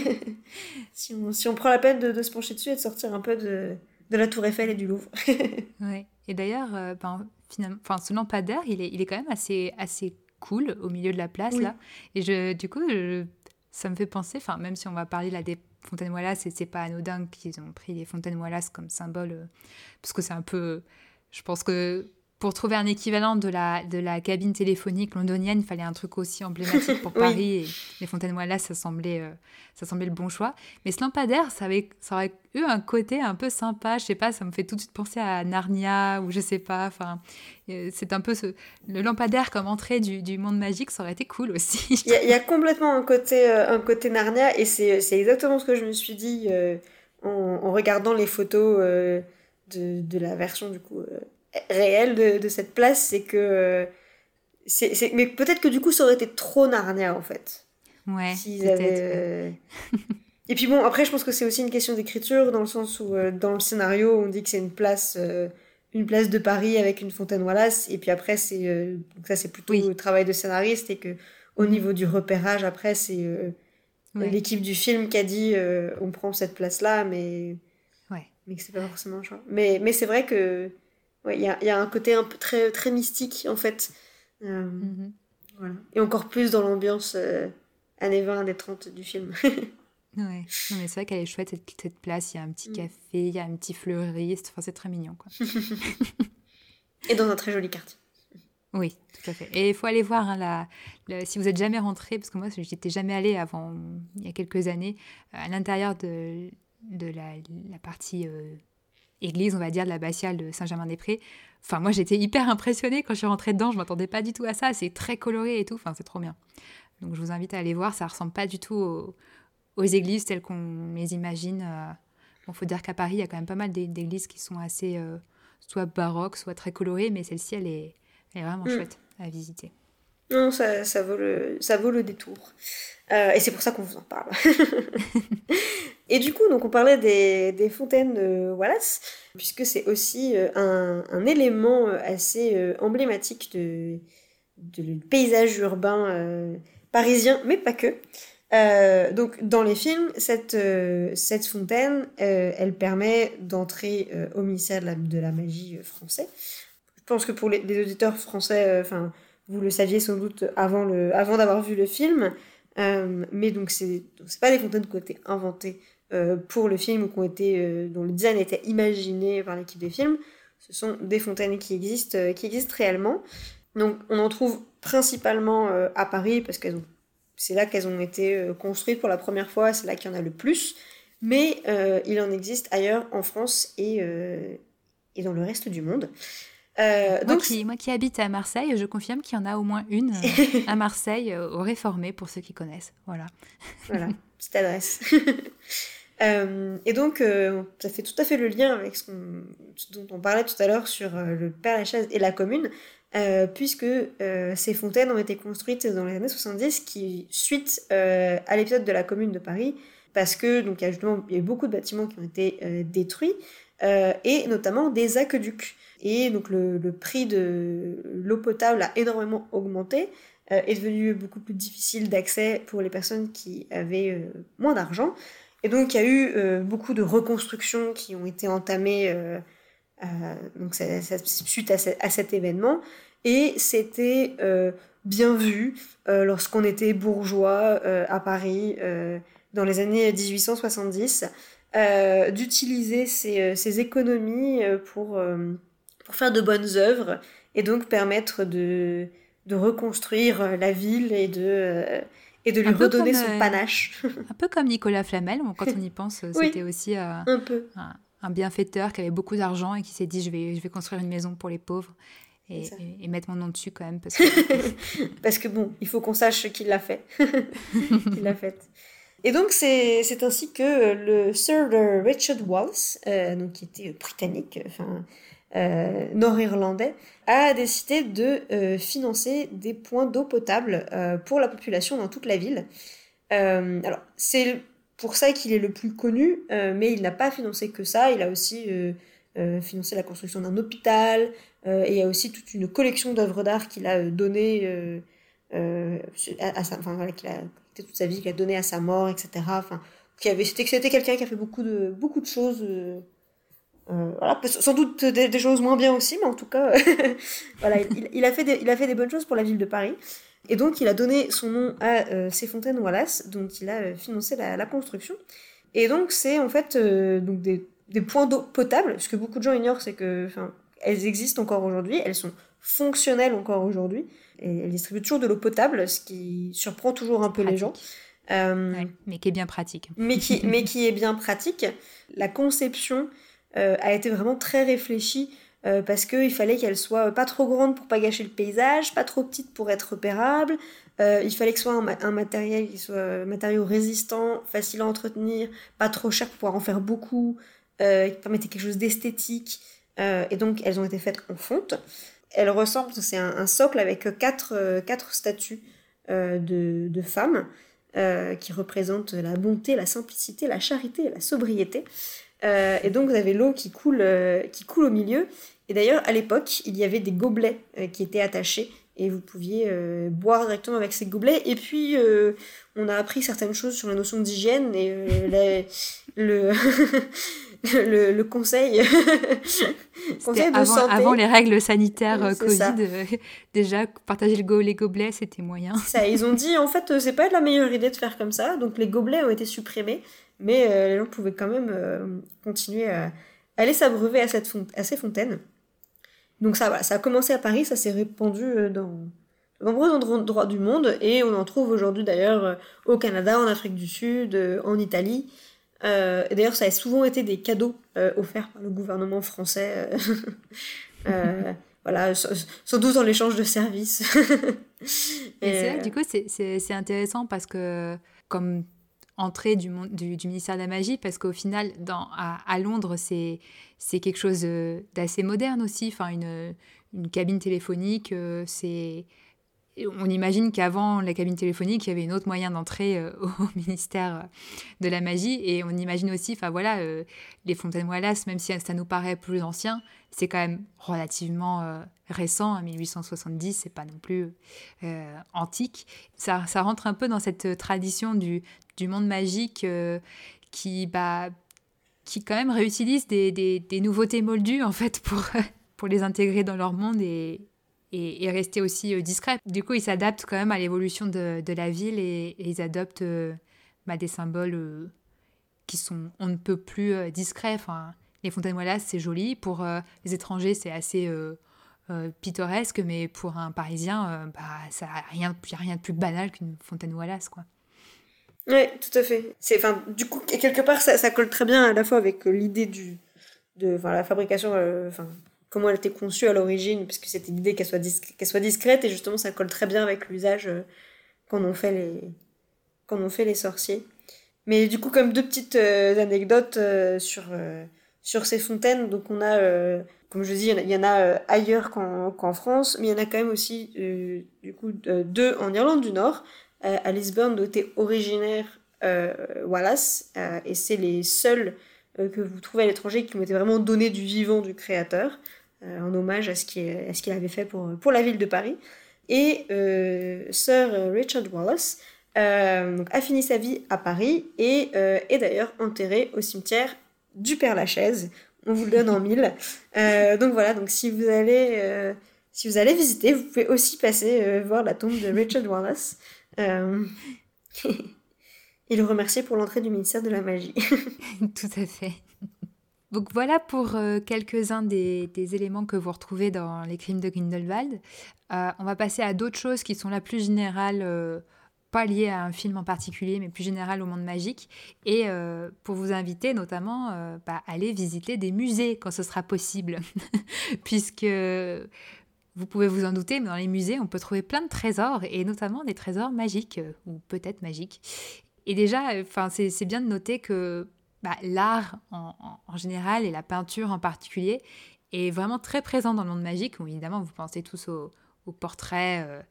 si, on, si, on, prend la peine de, de, se pencher dessus et de sortir un peu de, de la Tour Eiffel et du Louvre. ouais. Et d'ailleurs, euh, ben, finalement, enfin, ce lampadaire, il est, il est quand même assez, assez cool au milieu de la place là. Et je, du coup, je, ça me fait penser, enfin, même si on va parler là des Fontaine Wallace, et c'est pas anodin qu'ils ont pris les Fontaine Wallace comme symbole, euh, parce que c'est un peu. Je pense que pour trouver un équivalent de la, de la cabine téléphonique londonienne, il fallait un truc aussi emblématique pour Paris. Et les Fontaines Wallace, ça semblait, euh, ça semblait le bon choix. Mais ce lampadaire, ça, avait, ça aurait eu un côté un peu sympa. Je sais pas, ça me fait tout de suite penser à Narnia ou je sais pas. Enfin, euh, c'est un peu ce, le lampadaire comme entrée du, du monde magique, ça aurait été cool aussi. Il y, a complètement un côté, euh, un côté Narnia et c'est exactement ce que je me suis dit en, en, regardant les photos de, de, la version du coup réel de, de cette place, c'est que. c'est Mais peut-être que du coup, ça aurait été trop Narnia, en fait. Ouais. S'ils avaient. Euh, et puis bon, après, je pense que c'est aussi une question d'écriture, dans le sens où, euh, dans le scénario, on dit que c'est une place. Euh, une place de Paris avec une fontaine Wallace, et puis après, c'est. ça, c'est plutôt le travail de scénariste, et que au niveau du repérage, après, c'est. L'équipe du film qui a dit on prend cette place-là, mais. Ouais. Mais que c'est pas forcément un choix. Mais, mais c'est vrai que il y, a, y, a, un côté un peu très, très mystique en fait. Euh, mhm. voilà. Et encore plus dans l'ambiance euh, années 20, années 30 du film. ouais, mais c'est vrai qu'elle est chouette cette, cette place. Il y a un petit mm. café, il y a un petit fleuriste. Enfin, c'est très mignon quoi. Et dans un très joli quartier. Oui, tout à fait. Et il faut aller voir, hein, la, si vous êtes jamais rentré, parce que moi, j'étais jamais allée avant, il y a quelques années, à l'intérieur de, de la, la partie euh, église, on va dire, de l'abbatiale de Saint-Germain-des-Prés. Enfin, moi, j'étais hyper impressionnée quand je suis rentrée dedans. Je m'attendais pas du tout à ça. C'est très coloré et tout. Enfin, c'est trop bien. Donc, je vous invite à aller voir. Ça ressemble pas du tout aux, églises telles qu'on les imagine. Euh. Bon, faut dire qu'à Paris, il y a quand même pas mal d'églises qui sont assez euh, soit baroques, soit très colorées, mais celle-ci, elle est, vraiment mm. chouette à visiter. Non, ça, ça, vaut le, ça vaut le détour. Euh, et c'est pour ça qu'on vous en parle. Et du coup, donc on parlait des, fontaines de Wallace, puisque c'est aussi euh, un, élément euh, assez euh, emblématique de, de, paysage urbain parisien, mais pas que. Donc dans les films, cette, cette fontaine, elle permet d'entrer au ministère de la, de magie français. Je pense que pour les, auditeurs français, enfin vous le saviez sans doute avant, avant d'avoir vu le film, mais donc c'est pas des fontaines ont été inventées pour le film ou qui ont été, dont le design été imaginé par l'équipe des films. Ce sont des fontaines qui existent, qui existent réellement. Donc on en trouve principalement à Paris parce qu'elles ont c'est là qu'elles ont été euh, construites pour la première fois, c'est là qu'il y en a le plus. Mais euh, il en existe ailleurs en France et, euh, et dans le reste du monde. moi, donc... qui, moi qui habite à Marseille, je confirme qu'il y en a au moins une à Marseille, au Réformé, pour ceux qui connaissent. Voilà. voilà, petite adresse. et donc, ça fait tout à fait le lien avec ce, dont on parlait tout à l'heure sur le Père Lachaise et la commune. Euh, puisque euh, ces fontaines ont été construites dans les années 70, qui suite euh, à l'épisode de la Commune de Paris, parce que donc y a justement y a eu beaucoup de bâtiments qui ont été détruits et notamment des aqueducs. Et donc le prix de l'eau potable a énormément augmenté, est devenu beaucoup plus difficile d'accès pour les personnes qui avaient moins d'argent. Et donc il y a eu beaucoup de reconstructions qui ont été entamées euh, donc suite à, cet événement. Et c'était euh, bien vu euh, lorsqu'on était bourgeois à Paris dans les années 1870 d'utiliser ces, ces, économies pour, pour faire de bonnes œuvres et donc permettre de, de reconstruire la ville et de, et de lui redonner son panache. un peu comme Nicolas Flamel, quand on y pense, c'était aussi un peu un bienfaiteur qui avait beaucoup d'argent et qui s'est dit je vais, je vais construire une maison pour les pauvres et, et, mettre mon nom dessus quand même. Parce que, parce que bon, il faut qu'on sache qu'il l'a fait. qu'il l'a fait. Et donc c'est ainsi que le Sir Richard Wallace, euh, donc, qui était britannique, enfin euh, nord-irlandais, a décidé de euh, financer des points d'eau potable pour la population dans toute la ville. alors c'est pour ça qu'il est le plus connu, euh, mais il n'a pas financé que ça, il a aussi euh, euh, financé la construction d'un hôpital, et il y a aussi toute une collection d'œuvres d'art qu'il a donné à, sa, enfin qu'il a toute sa vie, qu'il a donné à sa mort, etc. Enfin, qui avait, c'était, c'était quelqu'un qui a fait beaucoup de, beaucoup de choses. Voilà, sans doute des, choses moins bien aussi, mais en tout cas, voilà, il, il, a fait des, il a fait des bonnes choses pour la ville de Paris. Et donc, il a donné son nom à euh, ces fontaines Wallace, dont il a euh, financé la, construction. Et donc, c'est en fait euh, donc des, points d'eau potable. Ce que beaucoup de gens ignorent, c'est que, elles existent encore aujourd'hui, elles sont fonctionnelles encore aujourd'hui, et elles distribuent toujours de l'eau potable, ce qui surprend toujours un peu les gens. mais qui est bien pratique. Mais qui, mais qui est bien pratique. La conception a été vraiment très réfléchie euh, parce qu'il fallait qu'elle soit pas trop grande pour pas gâcher le paysage, pas trop petite pour être repérable. Euh, il fallait que ce soit un, matériel qui soit un matériau résistant, facile à entretenir, pas trop cher pour pouvoir en faire beaucoup, euh, qui permettait quelque chose d'esthétique. et donc elles ont été faites en fonte. Elles ressemblent, c'est un, socle avec quatre, quatre statues de, de, femmes qui représentent la bonté, la simplicité, la charité et la sobriété. Et donc vous avez l'eau qui coule, qui coule au milieu et d'ailleurs, à l'époque, il y avait des gobelets euh, qui étaient attachés et vous pouviez euh, boire directement avec ces gobelets. Et puis, euh, on a appris certaines choses sur la notion d'hygiène et le, le, le, conseil, conseil de avant, santé. Avant les règles sanitaires Covid, déjà, partager le go les gobelets, c'était moyen. Ça, ils ont dit, en fait, c'est pas la meilleure idée de faire comme ça. Donc, les gobelets ont été supprimés, mais les gens pouvaient quand même continuer à aller s'abreuver à, cette à ces fontaines. Donc ça, ça a commencé à Paris, ça s'est répandu euh, dans de nombreux endroits du monde et on en trouve aujourd'hui d'ailleurs euh, au Canada, en Afrique du Sud, euh, en Italie. d'ailleurs, ça a souvent été des cadeaux offerts par le gouvernement français. voilà, sans doute en l'échange de services. et, du coup, c'est intéressant parce que, comme entrée du, ministère de la magie parce qu'au final, à, Londres, c'est, c'est quelque chose euh, d'assez moderne aussi. Enfin, une, une cabine téléphonique, euh, c'est on imagine qu'avant la cabine téléphonique, il y avait un autre moyen d'entrer euh, au ministère de la magie. Et on imagine aussi, enfin voilà, euh, les fontaines Wallace, même si ça nous paraît plus ancien, c'est quand même relativement euh, récent, en 1870, c'est pas non plus antique. Ça, ça, rentre un peu dans cette tradition du, monde magique qui, bah, qui quand même réutilise des, nouveautés moldues en fait pour, pour les intégrer dans leur monde et, et, rester aussi euh, discret. Du coup, ils s'adaptent quand même à l'évolution de, la ville et, ils adoptent euh, bah, des symboles euh, qui sont on ne peut plus discrets. Enfin, les fontaines Wallace, c'est joli. Pour les étrangers, c'est assez pittoresque, mais pour un Parisien, bah, ça a rien, a rien de plus banal qu'une fontaine Wallace, quoi. Oui, tout à fait. C'est, enfin, du coup, quelque part, ça, ça, colle très bien à la fois avec l'idée du, de, la fabrication, enfin, comment elle était conçue à l'origine, puisque c'était l'idée qu'elle soit, soit discrète, et justement ça colle très bien avec l'usage euh, qu'en ont, fait les... on fait les sorciers. Mais du coup, comme deux petites euh, anecdotes euh, sur, sur ces fontaines, donc on a, comme je dis, il y en a, ailleurs qu'en, France, mais il y en a quand même aussi, du coup, deux en Irlande du Nord, à Lisbonne, dont était originaire Wallace, et c'est les seuls que vous trouvez à l'étranger qui été vraiment donnés du vivant du créateur. Euh, en hommage à ce qu'il avait fait pour, pour la ville de Paris. Et euh, Sir Richard Wallace euh, a fini sa vie à Paris et est d'ailleurs enterré au cimetière du Père Lachaise. On vous le donne en mille. donc voilà, donc si vous allez, si vous allez visiter, vous pouvez aussi passer voir la tombe de Richard Wallace. et le remercier pour l'entrée du ministère de la Magie. Tout à fait. Donc voilà pour euh, quelques-uns des, éléments que vous retrouvez dans les crimes de Grindelwald. Euh, on va passer à d'autres choses qui sont là plus générales, euh, pas liées à un film en particulier, mais plus générales au monde magique. Et pour vous inviter notamment à bah, aller visiter des musées quand ce sera possible. Puisque vous pouvez vous en douter, mais dans les musées, on peut trouver plein de trésors, et notamment des trésors magiques, ou peut-être magiques. Et déjà, c'est bien de noter que bah, l'art en, général et la peinture en particulier est vraiment très présent dans le monde magique, où évidemment vous pensez tous aux, portraits euh,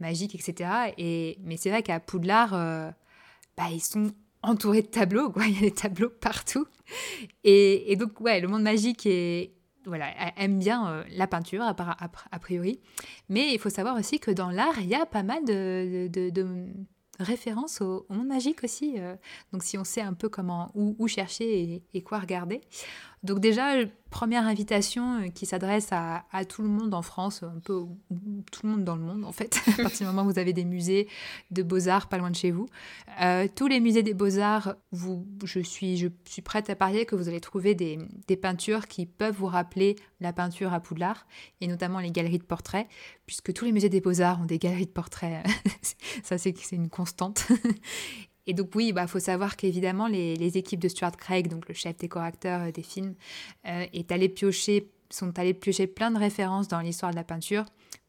magiques, etc. Et, mais c'est vrai qu'à Poudlard, euh, bah, ils sont entourés de tableaux, il y a des tableaux partout. Et, donc, le monde magique voilà, aime bien euh, la peinture, a, priori. Mais il faut savoir aussi que dans l'art, il y a pas mal de, de référence au, monde magique aussi. Euh. donc si on sait un peu comment où, chercher et, quoi regarder. Donc déjà, première invitation euh, qui s'adresse à, tout le monde en France, un peu tout le monde dans le monde en fait, à partir du moment où vous avez des musées de beaux-arts pas loin de chez vous. Euh, tous les musées des beaux-arts, je, suis, je suis prête à parier que vous allez trouver des, peintures qui peuvent vous rappeler la peinture à Poudlard, et notamment les galeries de portraits, puisque tous les musées des beaux-arts ont des galeries de portraits. Ça, c'est une constante. Et donc oui, il bah, faut savoir qu'évidemment, les, équipes de Stuart Craig, donc le chef décorateur euh, des films, euh, sont allés piocher plein de références dans l'histoire de la peinture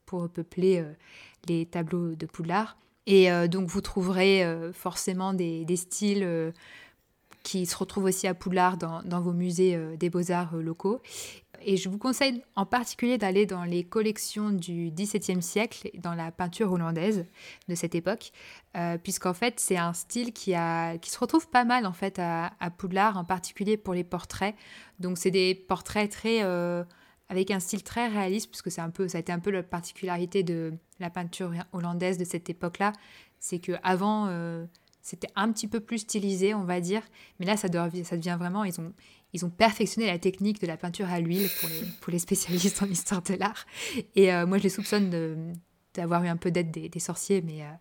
pour peupler euh, les tableaux de Poudlard. Et donc vous trouverez forcément des, styles qui se retrouvent aussi à Poudlard dans, vos musées des beaux-arts locaux. Et je vous conseille en particulier d'aller dans les collections du XVIIe siècle, dans la peinture hollandaise de cette époque, euh, puisqu'en fait c'est un style qui, se retrouve pas mal en fait à, Poudlard, en particulier pour les portraits. Donc c'est des portraits très euh, avec un style très réaliste, puisque c'est un peu, ça a été un peu la particularité de la peinture hollandaise de cette époque-là, c'est que avant euh, c'était un petit peu plus stylisé, on va dire, mais là ça devient, ça devient vraiment, ils ont ils ont perfectionné la technique de la peinture à l'huile pour les, pour les spécialistes en histoire de l'art. Et euh, moi, je les soupçonne d'avoir eu un peu d'aide des, sorciers, mais, euh,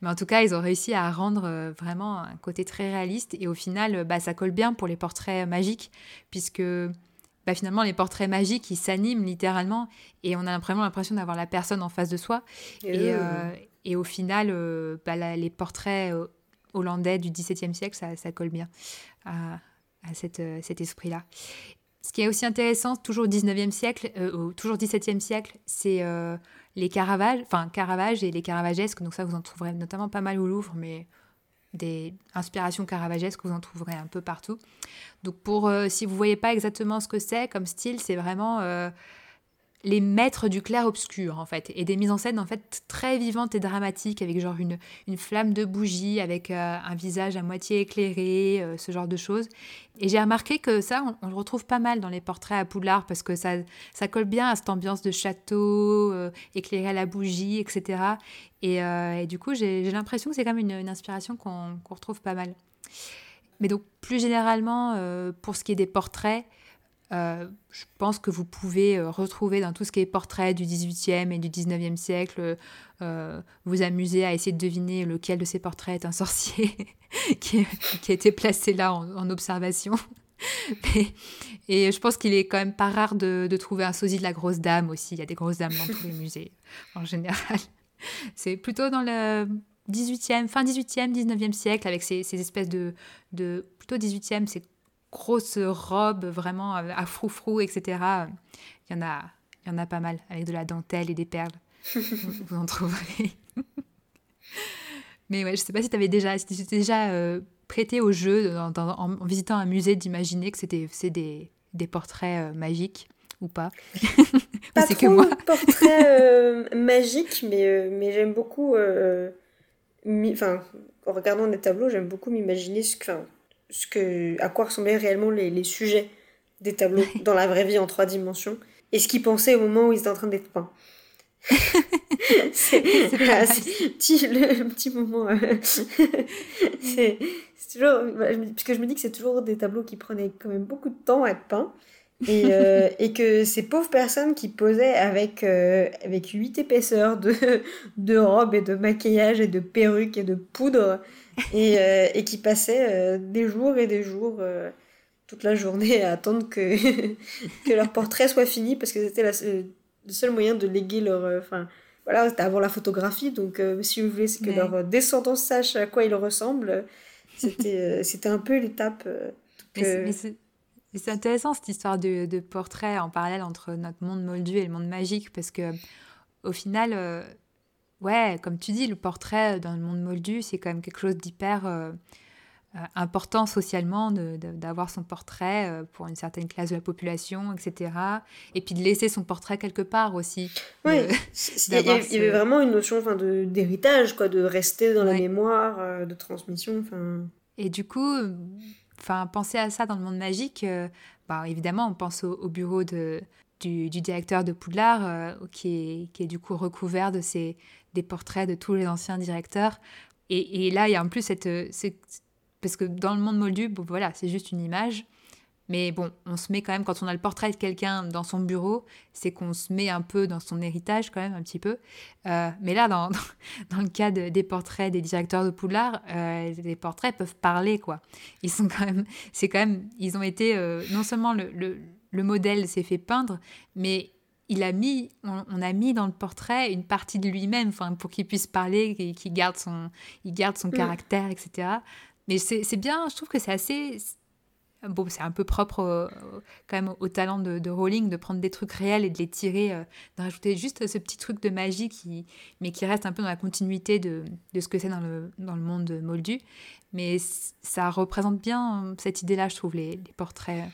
mais en tout cas, ils ont réussi à rendre euh, vraiment un côté très réaliste. Et au final, bah, ça colle bien pour les portraits magiques, puisque bah, finalement, les portraits magiques, ils s'animent littéralement, et on a vraiment l'impression d'avoir la personne en face de soi. Et, et, au final, bah, les portraits hollandais du XVIIe siècle, ça, colle bien à euh, cet esprit-là. Ce qui est aussi intéressant, toujours au 19e siècle, euh, toujours 17e siècle, c'est euh, les Caravages, enfin Caravage et les Caravagesques. Donc ça, vous en trouverez notamment pas mal au Louvre, mais des inspirations caravagesques, vous en trouverez un peu partout. Donc pour, si vous voyez pas exactement ce que c'est comme style, c'est vraiment les maîtres du clair-obscur, en fait, et des mises en scène, en fait, très vivantes et dramatiques, avec genre une, une flamme de bougie, avec euh, un visage à moitié éclairé, euh, ce genre de choses. Et j'ai remarqué que ça, on, le retrouve pas mal dans les portraits à Poudlard, parce que ça, ça colle bien à cette ambiance de château, euh, éclairé à la bougie, etc. Et, du coup, j'ai l'impression que c'est quand même une, inspiration qu'on retrouve pas mal. Mais donc, plus généralement, pour ce qui est des portraits, euh, je pense que vous pouvez euh, retrouver dans tout ce qui est portrait du 18e et du 19e siècle, euh, vous amuser à essayer de deviner lequel de ces portraits est un sorcier qui, a été placé là en, observation. et je pense qu'il est quand même pas rare de, trouver un sosie de la grosse dame aussi. Il y a des grosses dames dans tous les musées en général. C'est plutôt dans le 18e, fin 18e, 19e siècle, avec ces, ces espèces de, de. Plutôt 18e, c'est grosses robes vraiment à froufrou, etc. Il y en a, il y en a pas mal avec de la dentelle et des perles. vous, en trouverez. Mais ouais, je sais pas si tu avais déjà, si déjà euh, prêté au jeu en, visitant un musée d'imaginer que c'était des, des portraits euh, magiques ou pas Pas trop que moi. portraits euh, magiques, mais, mais j'aime beaucoup. Enfin, en regardant des tableaux, j'aime beaucoup m'imaginer ce que ce que, à quoi ressemblaient réellement les, les sujets des tableaux dans la vraie vie en trois dimensions et ce qu'ils pensaient au moment où ils étaient en train d'être peints. c'est petit, le, petit moment. Euh, c'est toujours. Parce que je me dis que c'est toujours des tableaux qui prenaient quand même beaucoup de temps à être peints. Et, euh, et que ces pauvres personnes qui posaient avec, euh, avec 8 épaisseurs de, de robes et de maquillage et de perruques et de poudre et, euh, et qui passaient euh, des jours et des jours, euh, toute la journée, à attendre que, que leur portrait soit fini parce que c'était le seul moyen de léguer leur. Enfin, voilà, c'était avant la photographie, donc si vous voulez que leur descendants sachent à quoi ils ressemblent, c'était c'était un peu l'étape. c'est intéressant cette histoire de, de, portrait en parallèle entre notre monde moldu et le monde magique parce que au final, ouais, comme tu dis, le portrait dans le monde moldu, c'est quand même quelque chose d'hyper euh, euh, important socialement d'avoir son portrait euh, pour une certaine classe de la population, etc. Et puis de laisser son portrait quelque part aussi. Oui, il, y avait vraiment une notion d'héritage, quoi, de rester dans la mémoire, de transmission. Et du coup, enfin, penser à ça dans le monde magique, bah, évidemment, on pense au bureau de du, directeur de Poudlard, euh, qui, est, qui, est, du coup recouvert de ces, des portraits de tous les anciens directeurs. Et, là, il y a en plus cette, Parce que dans le monde moldu, voilà, c'est juste une image. Mais bon, on se met quand même, quand on a le portrait de quelqu'un dans son bureau, c'est qu'on se met un peu dans son héritage quand même, un petit peu. Euh, mais là, dans, dans le cas des portraits des directeurs de Poudlard, euh, les portraits peuvent parler, quoi. Ils sont quand même, c'est quand même, ils ont été non seulement le, le le modèle s'est fait peindre, mais il a mis, on, a mis dans le portrait une partie de lui-même, pour qu'il puisse parler, qu'il garde son, il garde son mm. caractère, etc. Mais c'est bien, je trouve que c'est assez, bon, c'est un peu propre quand même au talent de, Rowling de prendre des trucs réels et de les tirer, euh, de rajouter juste ce petit truc de magie qui, mais qui reste un peu dans la continuité de, ce que c'est dans le, dans le monde moldu. Mais ça représente bien cette idée-là, je trouve, les, les portraits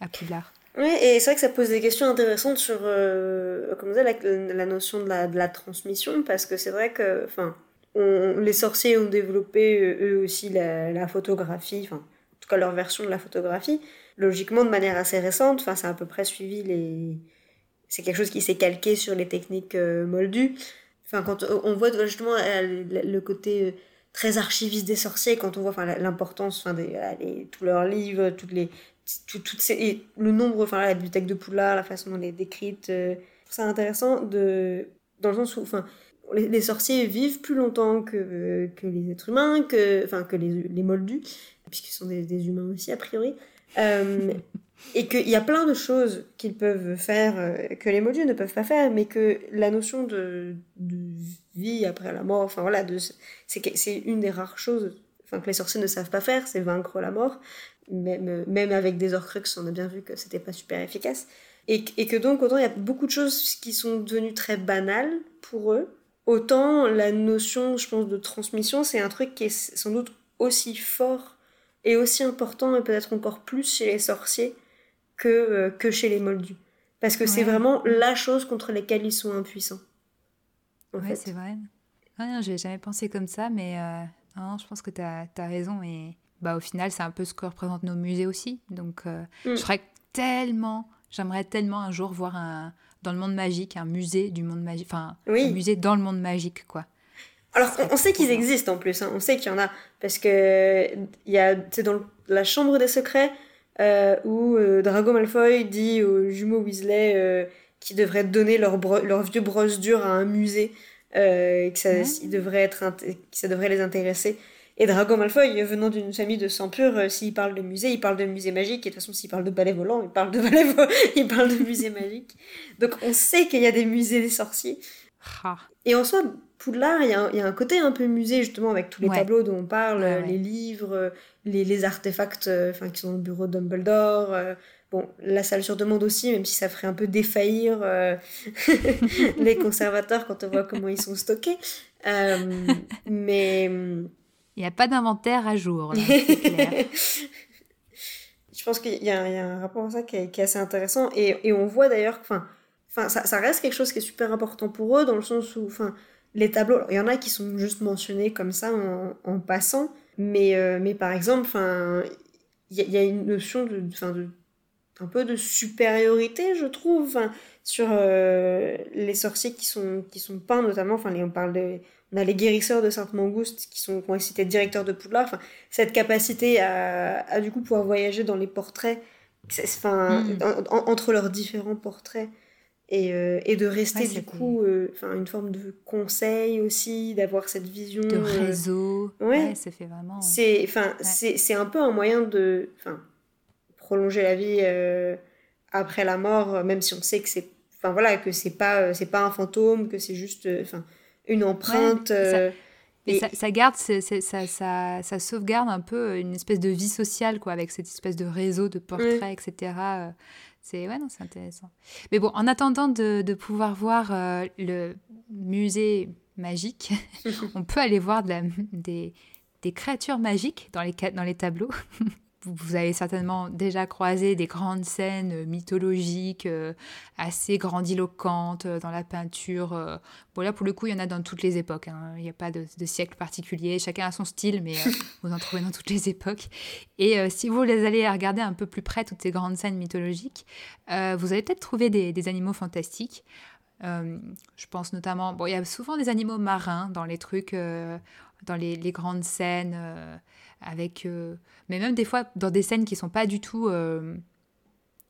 à Poudlard. Oui, et c'est vrai que ça pose des questions intéressantes sur euh, comme ça, la, notion de la, transmission, parce que c'est vrai que enfin, les sorciers ont développé euh, eux aussi la, la photographie, enfin, en tout cas leur version de la photographie, logiquement de manière assez récente, enfin, c'est à peu près suivi les. C'est quelque chose qui s'est calqué sur les techniques euh, moldues. Enfin, quand on voit justement le côté très archiviste des sorciers, quand on voit enfin, l'importance, enfin, des, tous leurs livres, toutes les tout, ces, le nombre, enfin la bibliothèque de Poula, la façon dont elle est décrite, euh, c'est intéressant de, dans le sens où enfin, les, sorciers vivent plus longtemps que, que les êtres humains, que, enfin, que les, les moldus, puisqu'ils sont des, humains aussi a priori. Euh, et qu'il y a plein de choses qu'ils peuvent faire euh, que les moldus ne peuvent pas faire, mais que la notion de, de vie après la mort, enfin voilà, c'est une des rares choses enfin, que les sorciers ne savent pas faire, c'est vaincre la mort même, même avec des Horcruxes, on a bien vu que c'était pas super efficace. Et, et, que donc, autant il y a beaucoup de choses qui sont devenues très banales pour eux, autant la notion, je pense, de transmission, c'est un truc qui est sans doute aussi fort et aussi important, et peut-être encore plus chez les sorciers que, euh, que chez les moldus. Parce que c'est vraiment la chose contre laquelle ils sont impuissants. ouais, c'est vrai. Ah non, j'ai jamais pensé comme ça, mais euh, je pense que tu as, as, raison. Et bah, au final, c'est un peu ce que représentent nos musées aussi. Donc, euh, mm. je serais tellement, j'aimerais tellement un jour voir un, dans le monde magique un musée du monde magique, enfin, un musée dans le monde magique, quoi. Alors, on, sait qu'ils existent en plus, hein. on sait qu'il y en a, parce que c'est dans la chambre des secrets euh, où euh, Drago Malfoy dit aux jumeaux Weasley qu'ils devraient donner leur, leur vieux brosse dure à un musée, que ça, devrait être ça devrait les intéresser. Et Drago Malfoy, venant d'une famille de sang pur, s'il parle de musée, il parle de musée magique. Et de toute façon, s'il parle de ballet volant, il parle de ballet il parle de musée magique. Donc on sait qu'il y a des musées des sorciers. Et en soi, Poudlard, il y, a un, il y, a un côté un peu musée, justement, avec tous les tableaux dont on parle, les livres, les, les artefacts euh, enfin qui sont dans le bureau de Dumbledore. Euh, bon, la salle sur demande aussi, même si ça ferait un peu défaillir euh, les conservateurs quand on voit comment ils sont stockés. mais. Il n'y a pas d'inventaire à jour, Je pense qu'il y, y, a un rapport à ça qui est, qui est assez intéressant. Et, et on voit d'ailleurs que enfin, ça, ça, reste quelque chose qui est super important pour eux, dans le sens où les tableaux, il y en a qui sont juste mentionnés comme ça en, passant, mais, euh, mais par exemple, il y, a une notion de, de, un peu de supériorité, je trouve, sur euh, les sorciers qui sont, qui sont peints, notamment, enfin, on parle de, on a les guérisseurs de Sainte-Mangouste qui sont, qui ont été directeurs de Poudlard, enfin, cette capacité à, à, du coup pouvoir voyager dans les portraits, enfin, hmm. entre leurs différents portraits, et, euh, et de rester du coup euh, une forme de conseil aussi d'avoir cette vision de réseau. ouais, ça fait vraiment c'est un peu un moyen de enfin prolonger la vie après la mort même si on sait que c'est enfin voilà que c'est pas c'est pas un fantôme que c'est juste enfin une empreinte et, ça, ça, garde, ça, ça, ça, sauvegarde un peu une espèce de vie sociale, quoi, avec cette espèce de réseau de portraits, etc. C'est ouais, c'est intéressant. Mais bon, en attendant de, de pouvoir voir euh, le musée magique, on peut aller voir de la, des, des, créatures magiques dans les, dans les tableaux. Vous avez certainement déjà croisé des grandes scènes mythologiques, euh, assez grandiloquentes euh, dans la peinture. Euh. Bon, là, pour le coup, il y en a dans toutes les époques. Hein. Il n'y a pas de, siècle particulier. Chacun a son style, mais vous en trouvez dans toutes les époques. Et si vous les allez regarder un peu plus près, toutes ces grandes scènes mythologiques, vous allez peut-être trouver des, des, animaux fantastiques. je pense notamment, bon, il y a souvent des animaux marins dans les trucs, dans les, les, grandes scènes avec euh, mais même des fois dans des scènes qui sont pas du tout euh,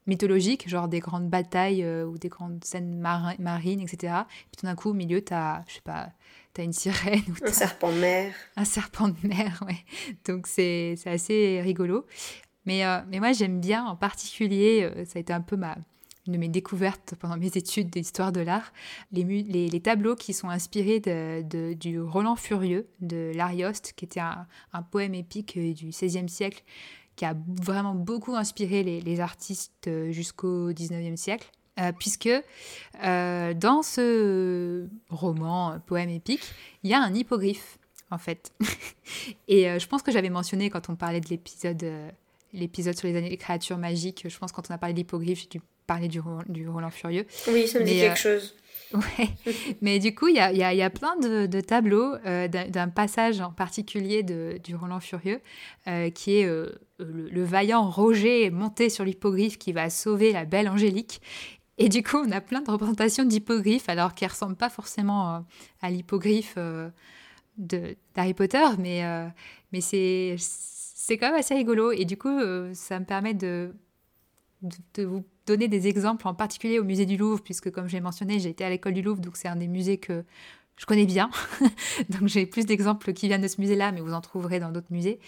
mythologiques, genre des grandes batailles euh, ou des grandes scènes marines, etc. Et puis tout d'un coup, au milieu, t'as, je sais pas, t'as une sirène. Ou un serpent de mer. Un serpent de mer, ouais. Donc c'est, c'est assez rigolo. Mais, mais moi, j'aime bien en particulier, ça a été un peu ma, une de mes découvertes pendant mes études d'histoire de l'art, les, les, tableaux qui sont inspirés du Roland Furieux de l'Arioste, qui était un, poème épique euh, du XVIe siècle, qui a vraiment beaucoup inspiré les, artistes euh, jusqu'au XIXe siècle. Euh, puisque dans ce roman, poème épique, il y a un hippogriffe, en fait. Et je pense que j'avais mentionné quand on parlait de l'épisode l'épisode sur les, créatures magiques, je pense quand on a parlé de l'hippogriffe, j'ai dû parler du, du Roland Furieux. Oui, ça me dit quelque euh, chose. Ouais. Mais du coup, il y a, y, y a, plein de, de tableaux euh, d'un passage en particulier de, du Roland Furieux, euh, qui est le, vaillant Roger monté sur l'hippogriffe qui va sauver la belle Angélique. Et du coup, on a plein de représentations d'hippogriffe, alors qu'elles ne ressemblent pas forcément à l'hippogriffe d'Harry Potter, mais, mais c'est quand même assez rigolo. Et du coup, ça me permet de, de, de vous donner des exemples, en particulier au musée du Louvre, puisque comme je l'ai mentionné, j'ai été à l'école du Louvre, donc c'est un des musées que je connais bien. donc j'ai plus d'exemples qui viennent de ce musée-là, mais vous en trouverez dans d'autres musées.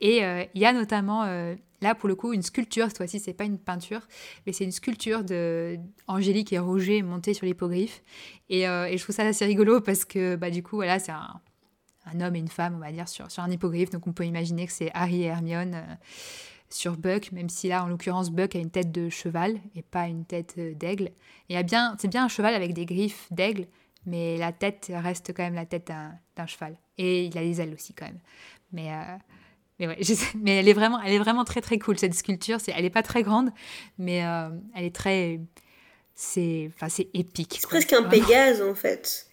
Et euh, il y a notamment, euh, là pour le coup, une sculpture, cette fois-ci, c'est pas une peinture, mais c'est une sculpture de Angélique et Roger montée sur l'hippogriffe. Et, euh, et, je trouve ça assez rigolo parce que bah, du coup, voilà, c'est un, un, homme et une femme, on va dire, sur, sur un hippogriffe. Donc on peut imaginer que c'est Harry et Hermione sur Buck, même si là, en l'occurrence, Buck a une tête de cheval et pas une tête euh, d'aigle. Et bien, c'est bien un cheval avec des griffes d'aigle, mais la tête reste quand même la tête d'un cheval. Et il a des ailes aussi quand même. Mais, euh, mais ouais, mais elle est vraiment, elle est vraiment très très cool cette sculpture. Elle est pas très grande, mais euh, elle est très c'est enfin, épique. C'est presque un Pégase en fait.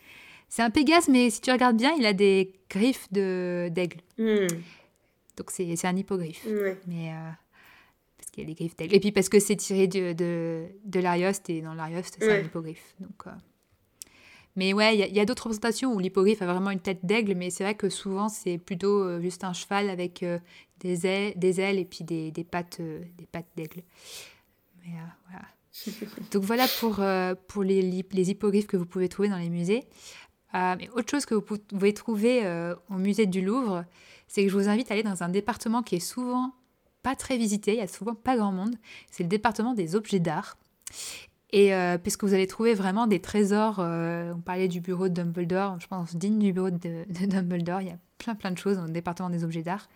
C'est un Pégase, mais si tu regardes bien, il a des griffes d'aigle. Hmm. Donc c'est un hippogriffe. Mais euh, parce qu'il y a des griffes d'aigle. Et puis parce que c'est tiré de, de, de l'Arioste, et dans l'Arioste, c'est un hippogriffe. Donc, euh, Mais ouais, il y a, d'autres représentations où l'hippogriffe a vraiment une tête d'aigle, mais c'est vrai que souvent c'est plutôt euh, juste un cheval avec des, ailes, des ailes et puis des, des pattes des pattes d'aigle. Mais voilà. Donc voilà pour, pour les, les hippogriffes que vous pouvez trouver dans les musées. Euh, mais autre chose que vous pouvez trouver euh, au musée du Louvre, c'est que je vous invite à aller dans un département qui est souvent pas très visité, il y a souvent pas grand monde, c'est le département des objets d'art. Et euh, puisque vous allez trouver vraiment des trésors, on parlait du bureau de Dumbledore, je pense digne du bureau de, de, Dumbledore, il y a plein plein de choses dans le département des objets d'art.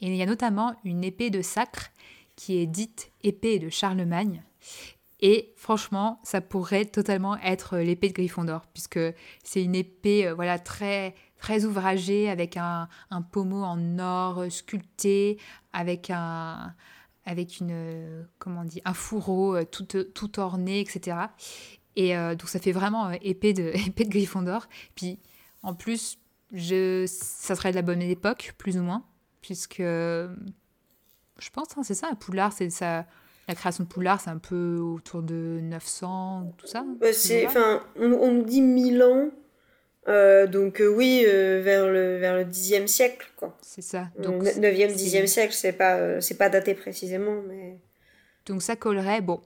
Et il y a notamment une épée de sacre qui est dite épée de Charlemagne. Et franchement, ça pourrait totalement être l'épée de Gryffondor, puisque c'est une épée euh, voilà, très, très ouvragée, avec un, un pommeau en or sculpté, avec un, avec une, comment on dit, un fourreau euh, tout, tout orné, etc. Et euh, donc ça fait vraiment épée, de, épée de Gryffondor. Puis en plus, je, ça serait de la bonne époque, plus ou moins, puisque je pense, hein, c'est ça, Poulard, c'est ça la création de Poulard, c'est un peu autour de 900, tout ça c'est, enfin, on, nous dit 1000 ans, euh, donc euh, oui, euh, vers, le, vers le 10e siècle, quoi. C'est ça. Donc, 9e, 10e siècle, c'est pas, c'est pas daté précisément, mais... Donc ça collerait, bon,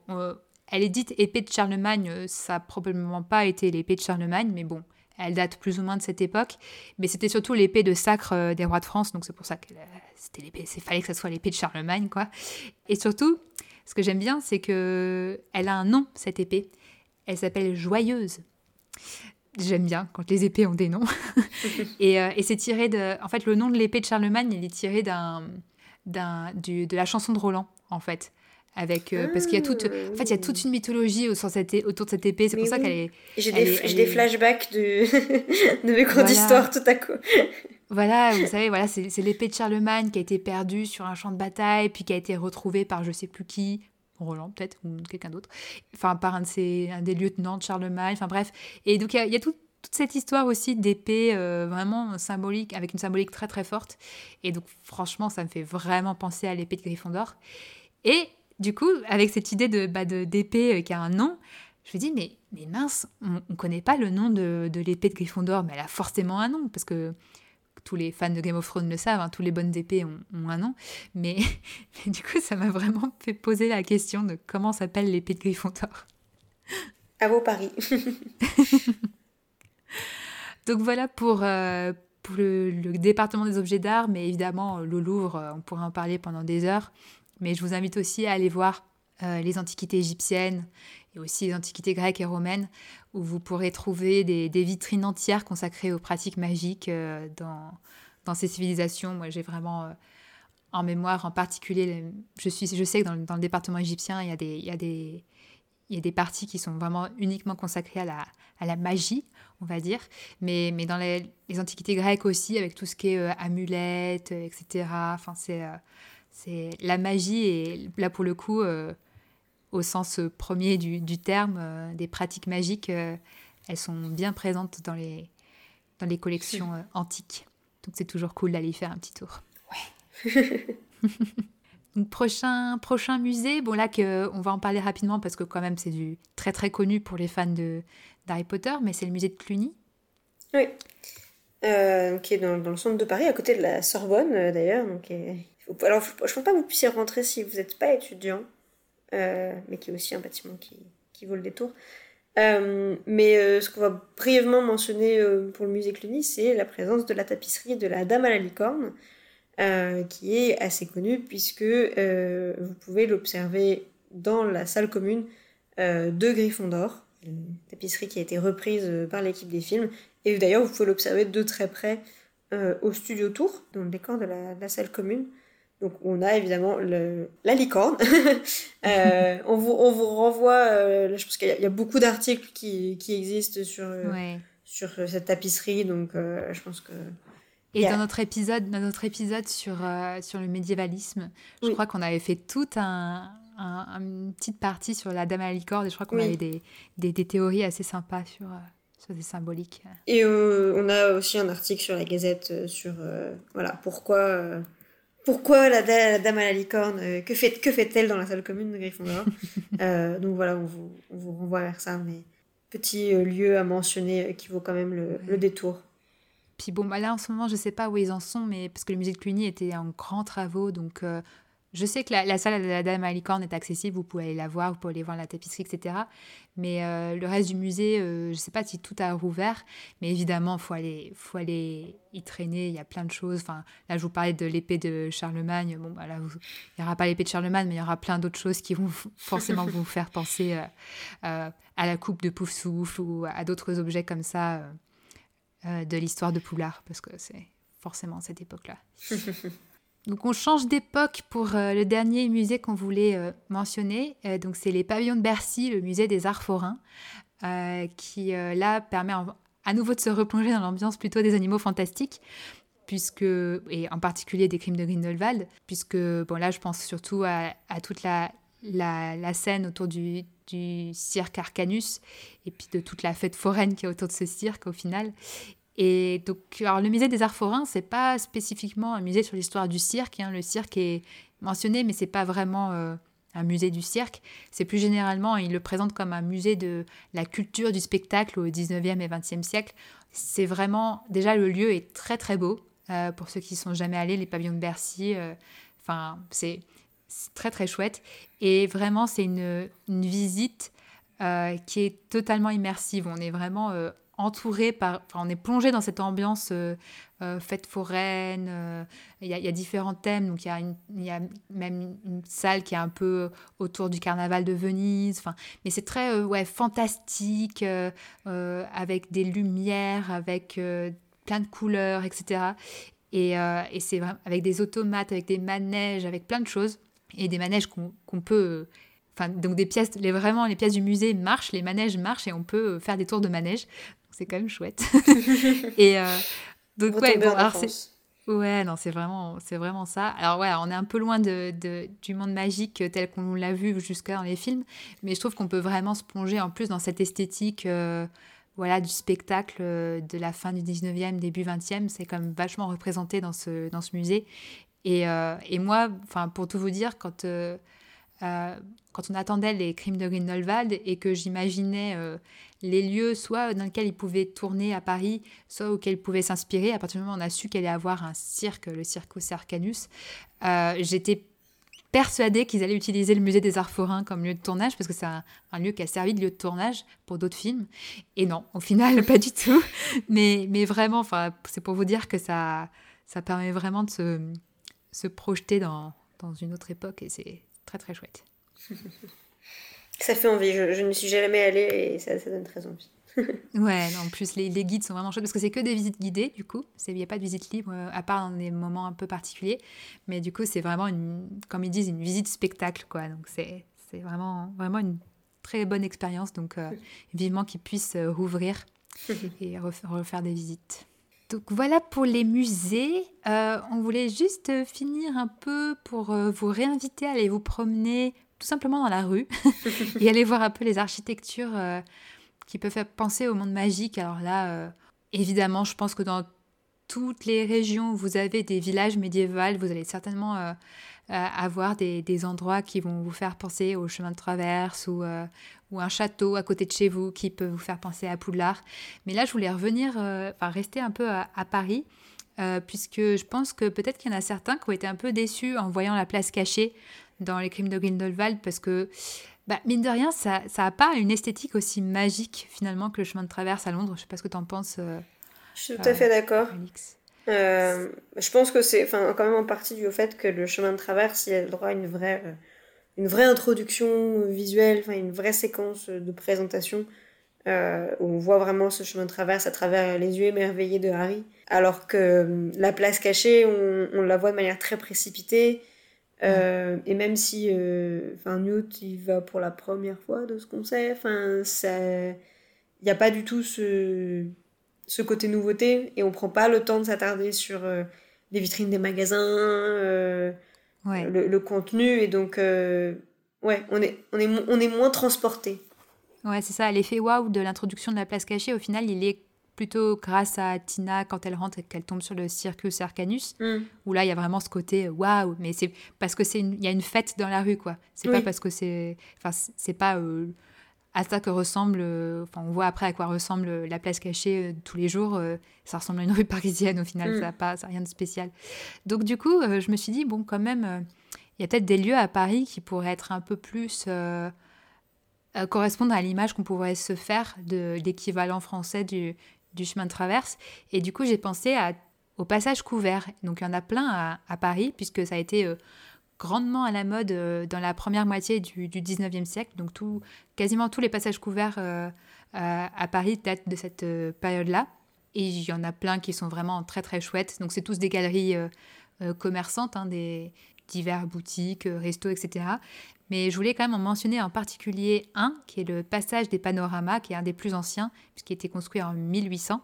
elle est dite épée de Charlemagne, ça n'a probablement pas été l'épée de Charlemagne, mais bon, elle date plus ou moins de cette époque, mais c'était surtout l'épée de sacre des rois de France, donc c'est pour ça que c'était l'épée, il fallait que ça soit l'épée de Charlemagne, quoi. Et surtout, ce que j'aime bien, c'est que elle a un nom, cette épée. Elle s'appelle Joyeuse. J'aime bien quand les épées ont des noms. Euh, et, c'est tiré de. En fait, le nom de l'épée de Charlemagne, il est tiré d'un, d'un, de la chanson de Roland, en fait. Avec, euh, parce qu'il y a toute, en fait, il y a toute une mythologie autour, autour de cette épée. C'est pour ça qu'elle est. J'ai des, des, flashbacks de, de mes cours d'histoire tout à coup. Voilà, vous savez, voilà, c'est l'épée de Charlemagne qui a été perdue sur un champ de bataille, puis qui a été retrouvée par je sais plus qui, Roland peut-être, ou quelqu'un d'autre, enfin par un, de ses, un des lieutenants de Charlemagne, enfin bref. Et donc il y a, toute cette histoire aussi d'épée euh, vraiment symbolique, avec une symbolique très très forte. Et donc franchement, ça me fait vraiment penser à l'épée de Gryffondor. Et du coup, avec cette idée de bah, d'épée euh, qui a un nom, je me dis, mais, mais mince, on ne connaît pas le nom de, de l'épée de Gryffondor, mais elle a forcément un nom, parce que tous les fans de Game of Thrones le savent, hein, tous les bonnes épées ont, un nom. Mais, du coup, ça m'a vraiment fait poser la question de comment s'appelle l'épée de Gryffondor. À vos paris. Donc voilà pour, euh, pour le, département des objets d'art, mais évidemment, le Louvre, euh, on pourrait en parler pendant des heures. Mais je vous invite aussi à aller voir euh, les antiquités égyptiennes et aussi les antiquités grecques et romaines, où vous pourrez trouver des, vitrines entières consacrées aux pratiques magiques euh, dans, ces civilisations. Moi, j'ai vraiment euh, en mémoire en particulier, je, suis, je sais que dans, le département égyptien, il y, a des, il, y a des, il y a des parties qui sont vraiment uniquement consacrées à la, magie, on va dire. Mais, mais dans les, antiquités grecques aussi, avec tout ce qui est euh, amulettes, etc. Enfin, c'est, c'est la magie et là, pour le coup au sens premier du, terme, euh, des pratiques magiques, euh, elles sont bien présentes dans les, dans les collections euh, antiques. Donc c'est toujours cool d'aller y faire un petit tour. Ouais. prochain, prochain musée, bon là que, on va en parler rapidement parce que quand même c'est du très très connu pour les fans de d'Harry Potter, mais c'est le musée de Cluny. Oui, qui est dans, dans, le centre de Paris, à côté de la Sorbonne d'ailleurs. Donc, alors je ne pense pas que vous puissiez rentrer si vous n'êtes pas étudiant. Euh, mais qui est aussi un bâtiment qui, vaut le détour. Euh, mais euh, ce qu'on va brièvement mentionner pour le musée Cluny, c'est la présence de la tapisserie de la Dame à la licorne, qui est assez connue puisque vous pouvez l'observer dans la salle commune de Gryffondor, une tapisserie qui a été reprise par l'équipe des films. Et d'ailleurs, vous pouvez l'observer de très près au studio tour, dans le décor de la salle commune. Donc on a évidemment le, la licorne. euh, on, vous, on vous renvoie, euh, je pense qu'il y, a beaucoup d'articles qui, qui, existent sur, euh, sur cette tapisserie, donc je pense que... Et dans notre épisode, dans notre épisode sur, sur le médiévalisme, je crois qu'on avait fait tout un, une petite partie sur la dame à la licorne et je crois qu'on avait des, des, des, théories assez sympas sur, sur des symboliques. Et on a aussi un article sur la Gazette sur voilà, pourquoi pourquoi la, dame à la licorne euh, Que fait que fait-elle dans la salle commune de Gryffondor? Euh, Donc voilà, on vous, on vous, renvoie vers ça, mais petit euh, lieu à mentionner qui vaut quand même le, le détour. Puis bon, bah là en ce moment, je sais pas où ils en sont, mais parce que le musée de Cluny était en grands travaux, donc je sais que la, salle de la Dame à licorne est accessible, vous pouvez aller la voir, vous pouvez aller voir la tapisserie, etc. Mais euh, le reste du musée, euh, je ne sais pas si tout a rouvert, mais évidemment, il faut aller, faut aller y traîner, il y a plein de choses. Enfin, là, je vous parlais de l'épée de Charlemagne. Bon, bah, là, il n'y aura pas l'épée de Charlemagne, mais il y aura plein d'autres choses qui vont forcément vous faire penser euh, à la coupe de Pouf-Souffle ou à d'autres objets comme ça de l'histoire de Poulard, parce que c'est forcément cette époque-là. Donc on change d'époque pour euh, le dernier musée qu'on voulait euh, mentionner. Euh, donc c'est les pavillons de Bercy, le musée des arts forains, qui là permet à nouveau de se replonger dans l'ambiance plutôt des animaux fantastiques, puisque et en particulier des crimes de Grindelwald, puisque bon là je pense surtout à, toute la, scène autour du, du cirque Arcanus et puis de toute la fête foraine qui est autour de ce cirque au final. Et donc, alors le musée des arts forains, c'est pas spécifiquement un musée sur l'histoire du cirque. Hein. Le cirque est mentionné, mais c'est pas vraiment euh, un musée du cirque. C'est plus généralement, il le présente comme un musée de la culture du spectacle au 19e et 20e siècle. C'est vraiment, déjà le lieu est très très beau. Euh, pour ceux qui sont jamais allés, les pavillons de Bercy, euh, enfin, c'est très très chouette. Et vraiment, c'est une, une, visite qui est totalement immersive. On est vraiment entouré par, on est plongé dans cette ambiance euh, euh, fête foraine. Euh, il y, a différents thèmes, donc il y, a même une salle qui est un peu autour du carnaval de Venise. Enfin, mais c'est très ouais fantastique, avec des lumières, avec plein de couleurs, etc. Et, et c'est avec des automates, avec des manèges, avec plein de choses et des manèges qu'on peut Enfin, donc des pièces, les, vraiment les pièces du musée marchent, les manèges marchent et on peut faire des tours de manège c'est quand même chouette. et euh, donc, ouais, bon, alors c'est. Ouais, non, c'est vraiment, c'est vraiment ça. Alors ouais, on est un peu loin de, de du monde magique tel qu'on l'a vu jusqu'à dans les films, mais je trouve qu'on peut vraiment se plonger en plus dans cette esthétique euh, voilà, du spectacle euh, de la fin du 19e, début 20e. C'est comme vachement représenté dans ce, dans ce musée. Et, et moi, pour tout vous dire, quand euh, quand on attendait les crimes de Grindelwald et que j'imaginais euh, les lieux soit dans lesquels il pouvait tourner à Paris, soit auxquels il pouvait s'inspirer, à partir du moment où on a su qu'il allait avoir un cirque, le Circus Arcanus, euh, j'étais persuadée qu'ils allaient utiliser le musée des arts forains comme lieu de tournage parce que c'est un, lieu qui a servi de lieu de tournage pour d'autres films. Et non, au final, pas du tout. Mais, mais vraiment, c'est pour vous dire que ça, ça permet vraiment de se, se projeter dans, dans une autre époque et c'est très très chouette. ça fait envie, je, ne suis jamais allée et ça, ça donne très envie. ouais, en plus les, les, guides sont vraiment chouettes parce que c'est que des visites guidées du coup, il n'y a pas de visite libre euh, à part dans des moments un peu particuliers, mais du coup c'est vraiment une, comme ils disent, une visite spectacle quoi, donc c'est vraiment, vraiment une très bonne expérience, donc euh, vivement qu'ils puissent euh, rouvrir et refaire des visites. Donc voilà pour les musées. Euh, on voulait juste finir un peu pour vous réinviter à aller vous promener tout simplement dans la rue et aller voir un peu les architectures euh, qui peuvent faire penser au monde magique. Alors là, évidemment, je pense que dans toutes les régions où vous avez des villages médiévaux, vous allez certainement avoir des, endroits qui vont vous faire penser au chemin de traverse ou, un château à côté de chez vous qui peut vous faire penser à Poudlard. Mais là, je voulais revenir, euh, enfin rester un peu à, Paris, euh, puisque je pense que peut-être qu'il y en a certains qui ont été un peu déçus en voyant la place cachée dans les crimes de Grindelwald, parce que, bah, mine de rien, ça n'a pas une esthétique aussi magique finalement que le chemin de traverse à Londres. Je sais pas ce que tu en penses. Euh, je suis tout à fait d'accord. je pense que c'est quand même en partie dû au fait que le chemin de traverse, il a le droit à une vraie une vraie introduction visuelle, une vraie séquence de présentation euh, où on voit vraiment ce chemin de traverse à travers les yeux émerveillés de Harry. Alors que euh, la place cachée, on, la voit de manière très précipitée. Euh, et même si enfin Newt il va pour la première fois de ce qu'on sait, enfin il n'y a pas du tout ce, ce côté nouveauté et on prend pas le temps de s'attarder sur les vitrines des magasins le, le, contenu. Et donc, euh, ouais, on est, on est, on est moins transporté. Ouais, c'est ça. L'effet waouh de l'introduction de la place cachée, au final, il est plutôt grâce à Tina quand elle rentre et qu'elle tombe sur le Circus Arcanus, mm. où là il y a vraiment ce côté waouh, mais c'est parce que c'est il y a une fête dans la rue quoi. C'est pas parce que c'est, enfin c'est pas euh, à ça que ressemble, euh, enfin on voit après à quoi ressemble la place cachée euh, tous les jours. ça ressemble à une rue parisienne au final, mm. ça n'a pas, ça rien de spécial. Donc du coup, je me suis dit bon quand même, il y a peut-être des lieux à Paris qui pourraient être un peu plus correspondre à l'image qu'on pourrait se faire de l'équivalent français du, du chemin de traverse. Et du coup, j'ai pensé à, au passage couvert. Donc, il y en a plein à, Paris, puisque ça a été euh, grandement à la mode euh, dans la première moitié du, du 19e siècle. Donc, tout, quasiment tous les passages couverts euh, à, Paris datent de cette période-là. Et il y en a plein qui sont vraiment très, très chouettes. Donc, c'est tous des galeries commerçantes, hein, des divers boutiques, restos, etc. Mais je voulais quand même en mentionner en particulier un, qui est le passage des panoramas, qui est un des plus anciens, puisqu'il a été construit en 1800.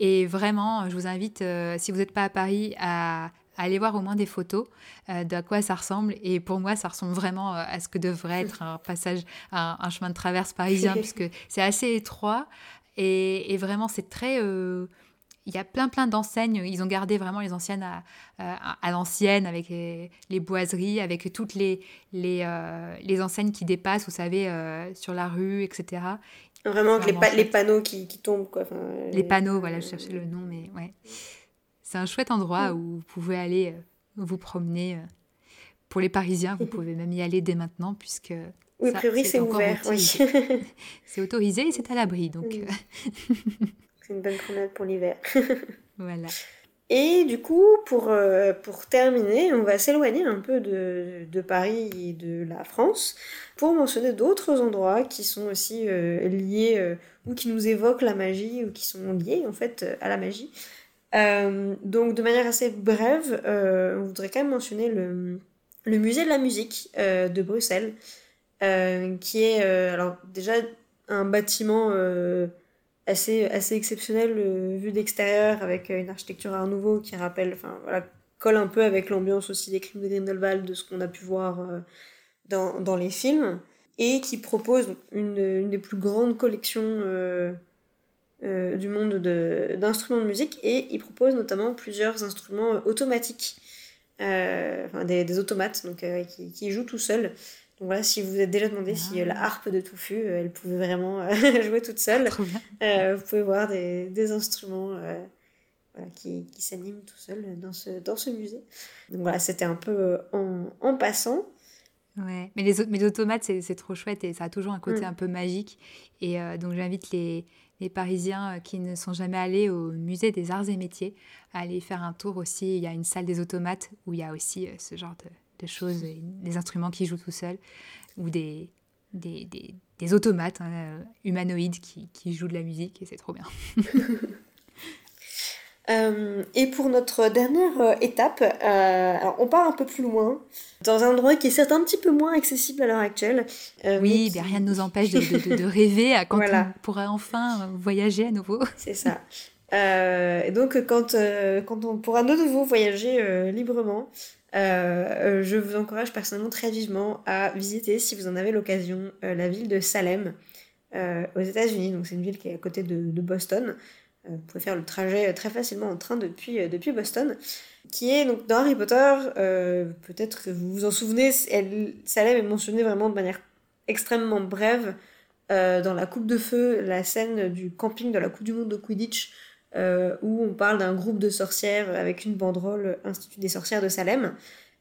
Et vraiment, je vous invite, euh, si vous n'êtes pas à Paris, à, aller voir au moins des photos euh, de quoi ça ressemble. Et pour moi, ça ressemble vraiment euh, à ce que devrait être un passage, un, un chemin de traverse parisien, puisque c'est assez étroit. Et, et vraiment, c'est très il y a plein plein d'enseignes. Ils ont gardé vraiment les anciennes à, à, l'ancienne avec les, boiseries, avec toutes les, les, euh, les, enseignes qui dépassent, vous savez, euh, sur la rue, etc. Vraiment, les, les, panneaux qui, qui tombent. Quoi. les... panneaux, voilà, je cherchais le nom, mais ouais. C'est un chouette endroit où vous pouvez aller euh, vous promener. Pour les Parisiens, vous pouvez même y aller dès maintenant, puisque oui, a priori, c'est ouvert. Oui. c'est autorisé et c'est à l'abri. Donc, C'est une bonne promenade pour l'hiver. voilà. Et du coup, pour, euh, pour terminer, on va s'éloigner un peu de, de, Paris et de la France pour mentionner d'autres endroits qui sont aussi euh, liés euh, ou qui nous évoquent la magie ou qui sont liés en fait à la magie. donc de manière assez brève, on voudrait quand même mentionner le, le musée de la musique de Bruxelles, qui est alors déjà un bâtiment assez, assez exceptionnel euh, vu d'extérieur avec euh, une architecture art nouveau qui rappelle, enfin voilà, colle un peu avec l'ambiance aussi des crimes de Grindelwald, de ce qu'on a pu voir euh, dans, dans, les films, et qui propose une, une des plus grandes collections du monde d'instruments de, musique, et il propose notamment plusieurs instruments automatiques, enfin des, des, automates donc, qui, qui jouent tout seuls. Donc voilà, si vous vous êtes déjà demandé si euh, la ah. harpe de Touffu, euh, elle pouvait vraiment euh, jouer toute seule, vous pouvez voir des, des instruments qui, qui s'animent tout seuls dans ce, dans ce musée. Donc voilà, c'était un peu en, en, passant. Ouais, mais les, mais les automates, c'est trop chouette et ça a toujours un côté mm. un peu magique. Et donc j'invite les, les Parisiens qui ne sont jamais allés au musée des arts et métiers à aller faire un tour aussi. Il y a une salle des automates où il y a aussi ce genre de de choses, des instruments qui jouent tout seuls, ou des, des, des, automates hein, euh, humanoïdes qui, qui, jouent de la musique, et c'est trop bien. Euh, et pour notre dernière euh, étape, alors on part un peu plus loin, dans un endroit qui est certes un petit peu moins accessible à l'heure actuelle. oui, mais, rien ne nous empêche de, de, de rêver à quand on pourra enfin voyager à nouveau. C'est ça. et donc quand, quand on pourra de nouveau voyager librement, euh, je vous encourage personnellement très vivement à visiter, si vous en avez l'occasion, euh, la ville de Salem euh, aux États-Unis. Donc c'est une ville qui est à côté de, Boston. vous pouvez faire le trajet très facilement en train depuis, depuis Boston. Qui est donc dans Harry Potter, peut-être que vous vous en souvenez, Salem est mentionné vraiment de manière extrêmement brève dans la Coupe de Feu, la scène du camping de la Coupe du Monde de Quidditch euh, où on parle d'un groupe de sorcières avec une banderole Institut des sorcières de Salem.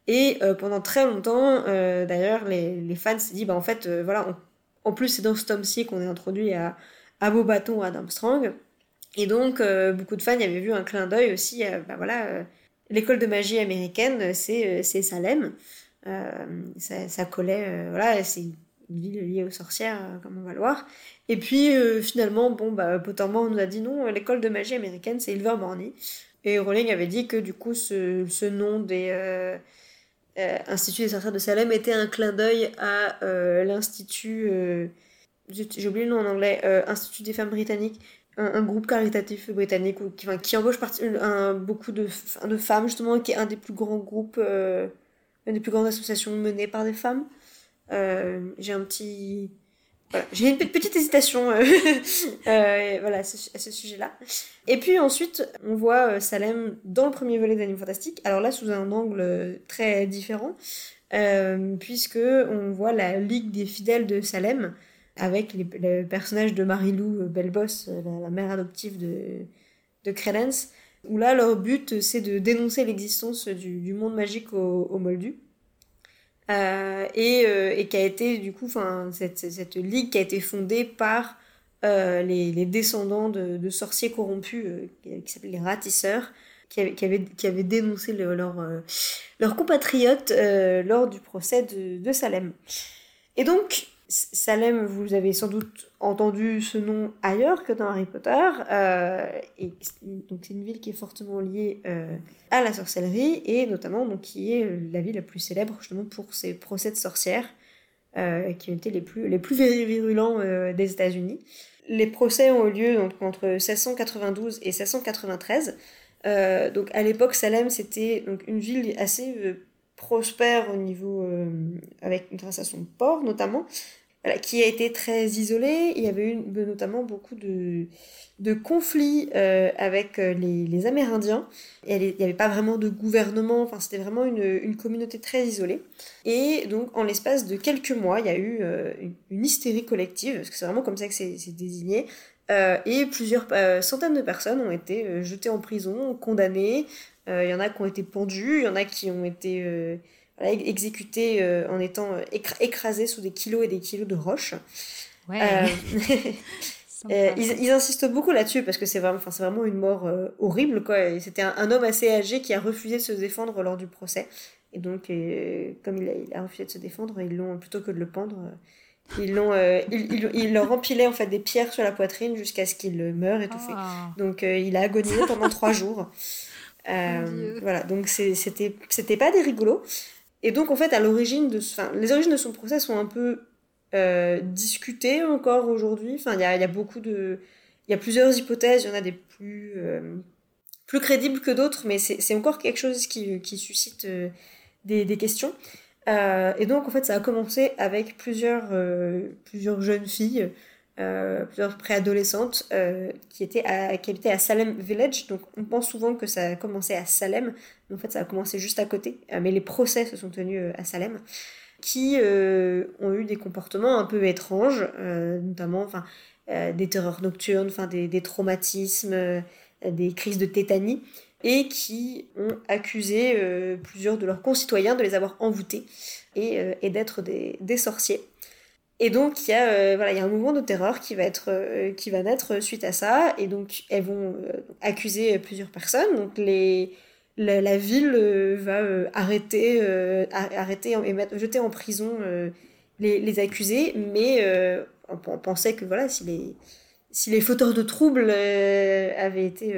Et euh, pendant très longtemps, euh, d'ailleurs, les, fans s'est dit, bah en fait, voilà, en plus c'est dans ce tome-ci qu'on est introduit à, à Beaubaton, à Armstrong. Et donc, beaucoup de fans y avaient vu un clin d'œil aussi, bah voilà, l'école de magie américaine, c'est Salem. Ça, ça, collait, voilà, c'est une ville liée aux sorcières, comme on va le voir. Et puis euh, finalement, bon, bah, nous a dit non, l'école de magie américaine c'est Ilvermorny. Et Rowling avait dit que du coup, ce, nom des euh, euh Instituts des sorcières de Salem était un clin d'œil à euh, l'Institut, j'ai oublié le nom en anglais, Institut des femmes britanniques, un, groupe caritatif britannique qui, enfin, qui embauche beaucoup de, de femmes justement, qui est un des plus grands groupes, une des plus grandes associations menées par des femmes. J'ai un petit j'ai une petite hésitation euh, euh, voilà, à ce, sujet-là. Et puis ensuite, on voit euh, Salem dans le premier volet d'Anime Fantastique, alors là sous un angle très différent, puisque on voit la Ligue des fidèles de Salem, avec les, le personnage de Marilou Belbos, la, mère adoptive de, de Credence, où là leur but c'est de dénoncer l'existence du, monde magique au, au Moldu. Euh, et, euh, et, qui a été du coup, enfin cette, cette, ligue qui a été fondée par euh, les, les, descendants de, de sorciers corrompus qui s'appellent les ratisseurs, qui avaient, qui avaient, qui avaient dénoncé leurs leur compatriotes lors du procès de, de Salem. Et donc Salem, vous avez sans doute entendu ce nom ailleurs que dans Harry Potter. Euh, donc c'est une ville qui est fortement liée euh, à la sorcellerie et notamment donc qui est la ville la plus célèbre justement pour ses procès de sorcières euh, qui ont été les plus les plus virulents des États-Unis. Les procès ont eu lieu donc, entre 1692 et 1693. donc à l'époque Salem c'était donc une ville assez prospère au niveau avec grâce à son port notamment qui a été très isolé. Il y avait eu notamment beaucoup de, conflits euh, avec euh, les, Amérindiens. Il n'y avait pas vraiment de gouvernement, enfin, c'était vraiment une, une, communauté très isolée. Et donc, en l'espace de quelques mois, il y a eu euh, une, hystérie collective, parce que c'est vraiment comme ça que c'est désigné. et plusieurs centaines de personnes ont été jetées en prison, condamnées. Il y en a qui ont été pendues, il y en a qui ont été exécutés euh, en étant euh, écrasés sous des kilos et des kilos de roches. Euh, ils, insistent beaucoup là-dessus parce que c'est vraiment, c'est vraiment une mort horrible. Quoi. C'était un, homme assez âgé qui a refusé de se défendre lors du procès. Et donc, comme il a, il a, refusé de se défendre, ils l'ont, plutôt que de le pendre, ils l'ont, ils, ils, leur empilaient en fait des pierres sur la poitrine jusqu'à ce qu'il meure étouffé. Ah. Donc, il a agonisé pendant trois jours. voilà, donc c'était, c'était pas des rigolos. Et donc, en fait, à l'origine de. Les origines de son procès sont un peu euh, discutées encore aujourd'hui. Enfin, il y a, beaucoup de. Il y a plusieurs hypothèses, il y en a des plus, euh, crédibles que d'autres, mais c'est encore quelque chose qui, suscite euh, des, questions. et donc, en fait, ça a commencé avec plusieurs jeunes filles euh, plusieurs préadolescentes euh, qui, étaient qui habitaient à Salem Village. Donc on pense souvent que ça a commencé à Salem, mais en fait ça a commencé juste à côté. Euh, mais les procès se sont tenus à Salem, qui ont eu des comportements un peu étranges, notamment enfin, des terreurs nocturnes, des, traumatismes, des crises de tétanie, et qui ont accusé plusieurs de leurs concitoyens de les avoir envoûtés et, et d'être des sorciers. Et donc, il y, a, euh, voilà, il y a un mouvement de terreur qui va, être, euh, qui va naître suite à ça. Et donc, elles vont euh, accuser plusieurs personnes. Donc, les, la, ville va arrêter, arrêter et mettre, jeter en prison les, les, accusés. Mais on, pensait que voilà, si les, si les fauteurs de troubles avaient été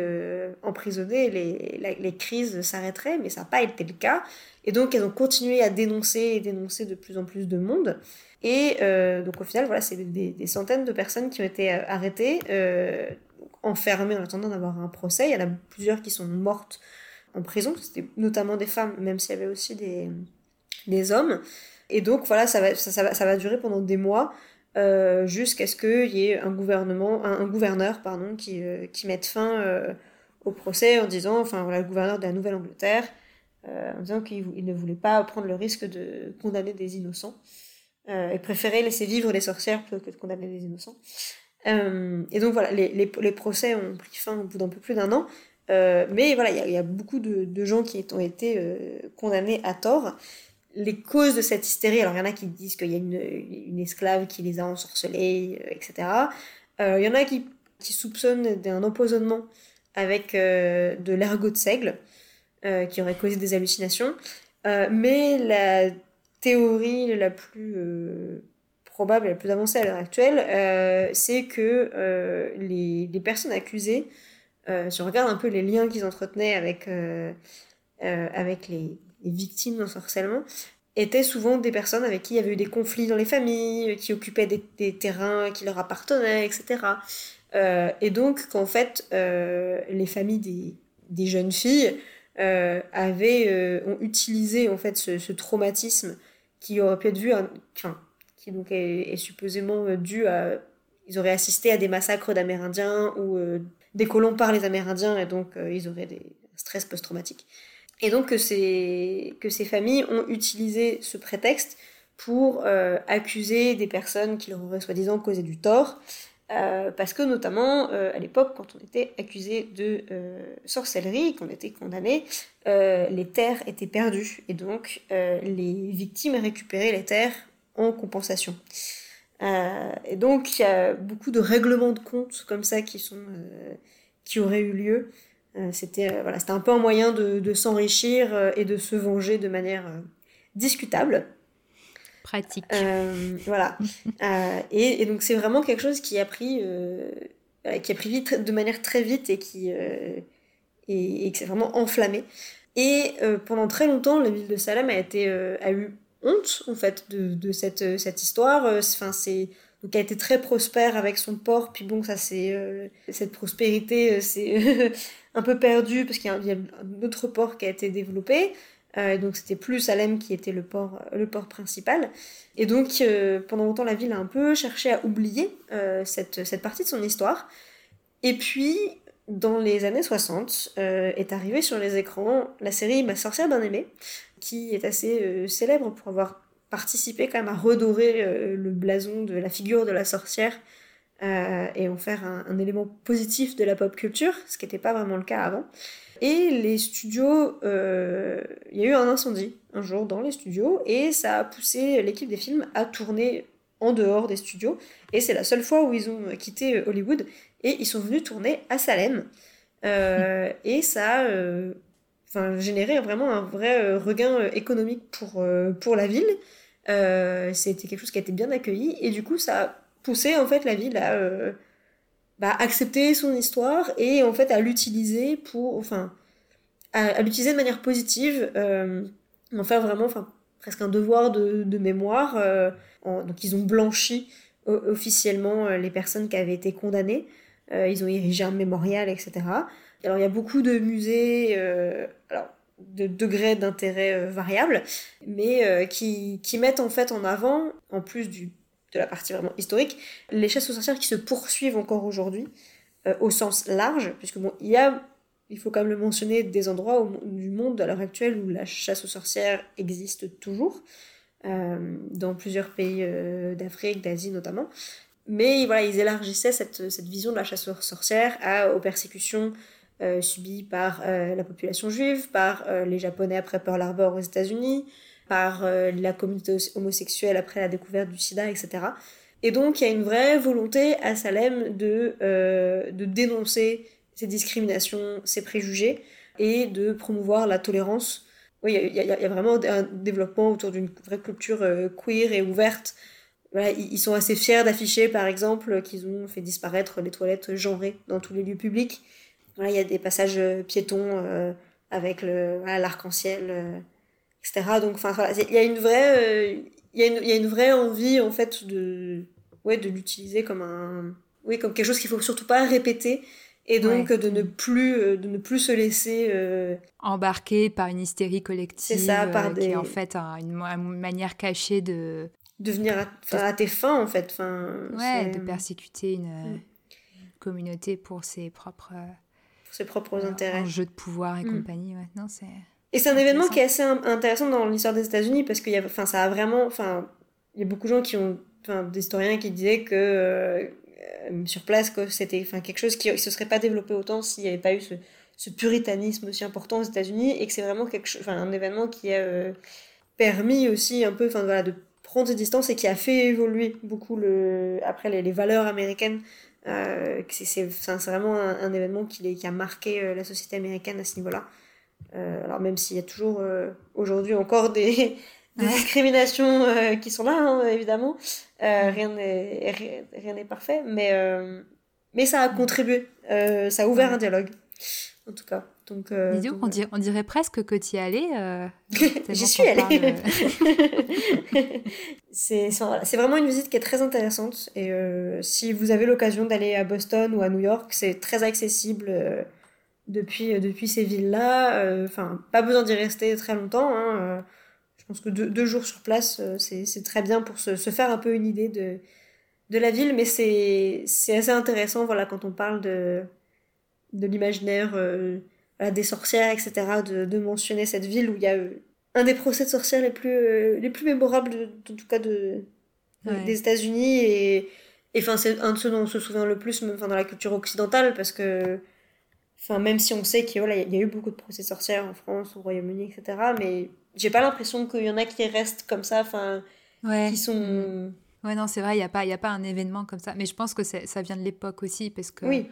emprisonnés, les, les crises s'arrêteraient. Mais ça n'a pas été le cas. Et donc, elles ont continué à dénoncer et dénoncer de plus en plus de monde. Et euh, donc au final, voilà, c'est des, centaines de personnes qui ont été euh, arrêtées, euh, enfermées en attendant d'avoir un procès. Il y en a plusieurs qui sont mortes en prison, c'était notamment des femmes, même s'il y avait aussi des, hommes. Et donc voilà, ça va, durer pendant des mois. jusqu'à ce qu'il y ait un gouvernement, un, gouverneur pardon, qui, qui mette fin au procès en disant, enfin voilà, le gouverneur de la Nouvelle-Angleterre, en disant qu'il ne voulait pas prendre le risque de condamner des innocents euh, et préférait laisser vivre les sorcières plutôt que de condamner des innocents. Euh, et donc voilà, les, les, les, procès ont pris fin au bout d'un peu plus d'un an. Euh, mais voilà, il y, a beaucoup de, de, gens qui ont été condamnés à tort. Les causes de cette hystérie, alors il y en a qui disent qu'il y a une, une, esclave qui les a ensorcelés, etc. Il y en a qui, qui soupçonnent d'un empoisonnement avec de l'ergot de seigle qui aurait causé des hallucinations. mais la théorie la plus euh, probable la plus avancée à l'heure actuelle, euh, c'est que euh, les, personnes accusées, si on regarde un peu les liens qu'ils entretenaient avec, avec les, les victimes d'ensorcellement, étaient souvent des personnes avec qui il y avait eu des conflits dans les familles, qui occupaient des, terrains qui leur appartenaient, etc. et donc qu'en fait, les familles des, des jeunes filles avaient, ont utilisé en fait ce traumatisme qui aurait pu être vu, enfin, qui donc est, supposément dû à. Ils auraient assisté à des massacres d'Amérindiens ou des colons par les Amérindiens et donc ils auraient des stress post-traumatique. Et donc que ces, que ces familles ont utilisé ce prétexte pour euh, accuser des personnes qui leur auraient soi-disant causé du tort, euh, parce que notamment euh, à l'époque, quand on était accusé de sorcellerie, qu'on était condamné, les terres étaient perdues et donc les victimes récupéraient les terres en compensation. et donc il y a beaucoup de règlements de comptes comme ça qui sont qui auraient eu lieu. c'était voilà, c'était un peu un moyen de s'enrichir et de se venger de manière discutable. Pratique. Euh, voilà. Euh, et, donc c'est vraiment quelque chose qui a pris, euh, qui a pris vite, de manière très vite et qui, et, et qui s'est vraiment enflammé. Et pendant très longtemps, la ville de Salem a, été, a eu honte en fait de, de cette, cette histoire. Enfin, c'est donc a été très prospère avec son port. Puis bon, ça c'est cette prospérité, c'est un peu perdu parce qu'il y, y, a un autre port qui a été développé. Euh, donc c'était plus Salem qui était le port, euh, principal. Et donc euh, pendant longtemps la ville a un peu cherché à oublier cette, cette, partie de son histoire. Et puis dans les années 60 est arrivée sur les écrans la série Ma sorcière bien aimée, qui est assez célèbre pour avoir participé quand même à redorer le blason de la figure de la sorcière et en faire un, élément positif de la pop culture, ce qui n'était pas vraiment le cas avant. Et les studios, euh, il y a eu un incendie un jour dans les studios et ça a poussé l'équipe des films à tourner en dehors des studios. Et c'est la seule fois où ils ont quitté Hollywood et ils sont venus tourner à Salem. Euh, et ça a euh, généré vraiment un vrai regain économique pour, pour la ville. C'était quelque chose qui a été bien accueilli et du coup ça a poussé en fait la ville à bah, accepter son histoire et en fait à l'utiliser pour, enfin, à, l'utiliser de manière positive, euh, en faire vraiment, enfin, presque un devoir de, mémoire. Euh, donc ils ont blanchi officiellement euh, les personnes qui avaient été condamnées. ils ont érigé un mémorial, etc. Alors il y a beaucoup de musées, alors de degrés d'intérêt variables, mais qui, qui mettent en fait en avant, en plus du de la partie vraiment historique, les chasses aux sorcières qui se poursuivent encore aujourd'hui, euh, au sens large, puisque bon, il y a, il faut quand même le mentionner, des endroits du monde à l'heure actuelle où la chasse aux sorcières existe toujours, euh, dans plusieurs pays euh, d'Afrique, d'Asie notamment. Mais voilà, ils élargissaient cette, vision de la chasse aux sorcières aux persécutions subies par la population juive, par les Japonais après Pearl Harbor aux États-Unis, par euh, la communauté homosexuelle après la découverte du sida, etc. Et donc il y a une vraie volonté à Salem de, euh, dénoncer ces discriminations, ces préjugés, et de promouvoir la tolérance. Il y, a vraiment un développement autour d'une vraie culture euh, queer et ouverte. Ils sont assez fiers d'afficher, par exemple, qu'ils ont fait disparaître les toilettes genrées dans tous les lieux publics. Il y a des passages piétons avec l'arc-en-ciel donc, enfin, il y a une vraie, euh, il y, a une vraie envie en fait de, ouais, de l'utiliser comme un, oui, comme quelque chose qu'il faut surtout pas répéter et donc de ne plus, euh, de ne plus se laisser euh, embarquer par une hystérie collective. Ça, par des... qui est en fait une, manière cachée de de venir à, tes fins en fait. Enfin, ouais, de persécuter une, mm. communauté pour ses propres pour ses propres intérêts, jeu de pouvoir et mm. compagnie. Maintenant, c'est et c'est un événement qui est assez intéressant dans l'histoire des États-Unis parce qu'il y a, enfin, ça a vraiment, enfin, il y a beaucoup de gens qui ont, enfin, d'historiens qui disaient que euh, sur place, que c'était, enfin, quelque chose qui ne se serait pas développé autant s'il n'y avait pas eu ce, ce, puritanisme aussi important aux États-Unis et que c'est vraiment quelque chose, enfin, un événement qui a euh, permis aussi un peu, enfin, voilà, de prendre ses distances et qui a fait évoluer beaucoup le, après les, les valeurs américaines. Euh, c'est vraiment un, un événement qui, qui, a marqué la société américaine à ce niveau-là. Euh, alors même s'il y a toujours euh, aujourd'hui encore des, discriminations euh, qui sont là, hein, évidemment, rien n'est rien n'est parfait, mais mais ça a contribué, ça a ouvert un dialogue, en tout cas. Donc, donc on, dirait, on, dirait, presque que tu y allé. J'y suis allée. c'est vraiment une visite qui est très intéressante. Et si vous avez l'occasion d'aller à Boston ou à New York, c'est très accessible depuis, euh, depuis ces villes-là. Euh, enfin, pas besoin d'y rester très longtemps. Hein, euh, je pense que deux, jours sur place, c'est très bien pour se, se, faire un peu une idée de, de la ville, mais c'est assez intéressant voilà, quand on parle de, de l'imaginaire euh, des sorcières, etc., de, de, mentionner cette ville où il y a euh, un des procès de sorcières les plus, euh, les plus mémorables, de, en tout cas, de, des États-Unis. Et enfin, c'est un de ceux dont on se souvient le plus, même, dans la culture occidentale, parce que enfin, même si on sait qu'il voilà, y, a eu beaucoup de procès sorcières en France, au Royaume-Uni, etc., mais j'ai pas l'impression qu'il y en a qui restent comme ça, enfin, qui sont. Ouais, non, c'est vrai, il n'y a, pas, a pas un événement comme ça. Mais je pense que ça vient de l'époque aussi, parce que oui.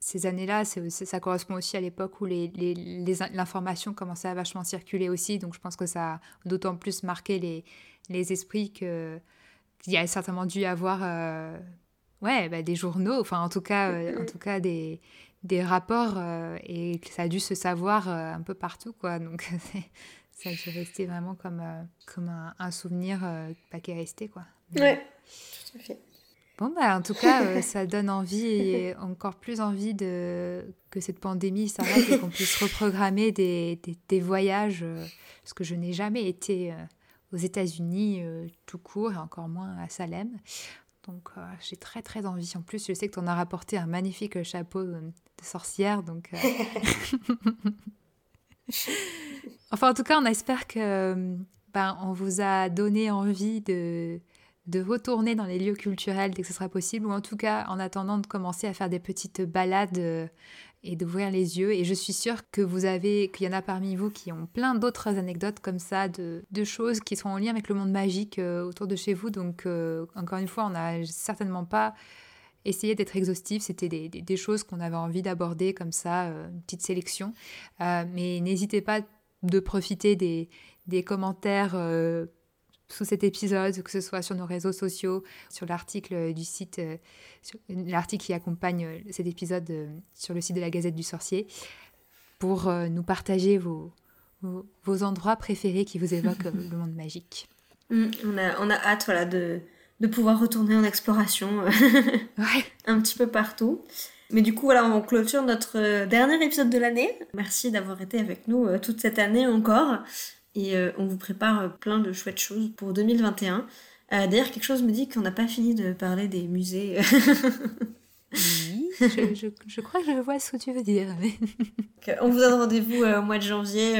ces années-là, ça correspond aussi à l'époque où l'information les, les, commençait à vachement circuler aussi. Donc je pense que ça a d'autant plus marqué les, les esprits qu'il y a certainement dû y avoir euh, ouais, bah, des journaux, enfin en tout cas, euh, en tout cas des, des rapports, euh, et que ça a dû se savoir un peu partout. quoi. Donc ça a dû rester vraiment comme, comme un, souvenir pas qui est resté. quoi. Ouais, tout à fait. Bon, bah, en tout cas, euh, ça donne envie, et encore plus envie de, que cette pandémie s'arrête et qu'on puisse reprogrammer des, des, voyages, euh, parce que je n'ai jamais été euh, aux États-Unis tout court, et encore moins à Salem. Donc, j'ai très, très envie. En plus, je sais que tu en as rapporté un magnifique chapeau de, sorcière, donc... enfin, en tout cas, on espère que ben, on vous a donné envie de de retourner dans les lieux culturels dès que ce sera possible, ou en tout cas en attendant de commencer à faire des petites balades euh, et d'ouvrir les yeux. Et je suis sûre que vous avez, qu'il y en a parmi vous qui ont plein d'autres anecdotes comme ça, de, choses qui sont en lien avec le monde magique euh, autour de chez vous. Donc euh, encore une fois, on n'a certainement pas essayé d'être exhaustif. C'était des, choses qu'on avait envie d'aborder comme ça, une petite sélection. mais n'hésitez pas de profiter des commentaires sous cet épisode, que ce soit sur nos réseaux sociaux, sur l'article du site, euh, l'article qui accompagne euh, cet épisode euh, sur le site de la Gazette du Sorcier, pour nous partager vos, vos, endroits préférés qui vous évoquent le monde magique. Mm, on, a, on a hâte voilà, de, de pouvoir retourner en exploration un petit peu partout. Mais du coup, voilà, on clôture notre dernier épisode de l'année. Merci d'avoir été avec nous toute cette année encore et euh, on vous prépare euh, plein de chouettes choses pour 2021. Euh, d'ailleurs, quelque chose me dit qu'on n'a pas fini de parler des musées. oui, je, je, crois que je vois ce que tu veux dire. on vous donne rendez-vous au mois de janvier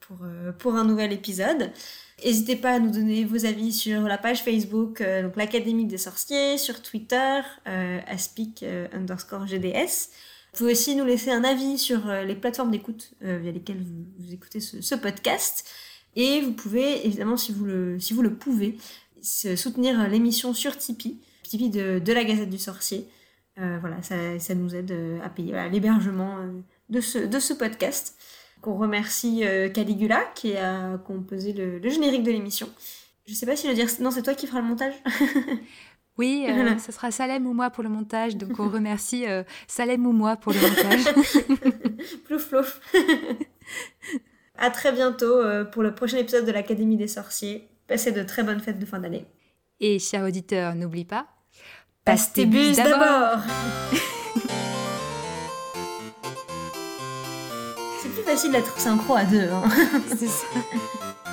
pour, pour un nouvel épisode. N'hésitez pas à nous donner vos avis sur la page Facebook, donc l'Académie des sorciers, sur Twitter, aspic underscore GDS. Vous pouvez aussi nous laisser un avis sur les plateformes d'écoute via lesquelles vous, vous écoutez ce, ce podcast. Et vous pouvez, évidemment, si vous le, si vous le pouvez, soutenir l'émission sur Tipeee, Tipeee de, de, la Gazette du Sorcier. Euh, voilà, ça, ça, nous aide euh, à payer l'hébergement euh, de, ce, de ce podcast. Qu'on remercie Caligula qui a composé le, le générique de l'émission. Je sais pas si le dire. Non, c'est toi qui feras le montage Oui, ce sera Salem ou moi pour le montage. Donc on remercie Salem ou moi pour le montage. plouf plouf. À très bientôt euh, pour le prochain épisode de l'Académie des sorciers. Passez de très bonnes fêtes de fin d'année. Et chers auditeurs, n'oublie pas, passe tes bus d'abord C'est plus facile d'être synchro à deux. Hein. C'est ça.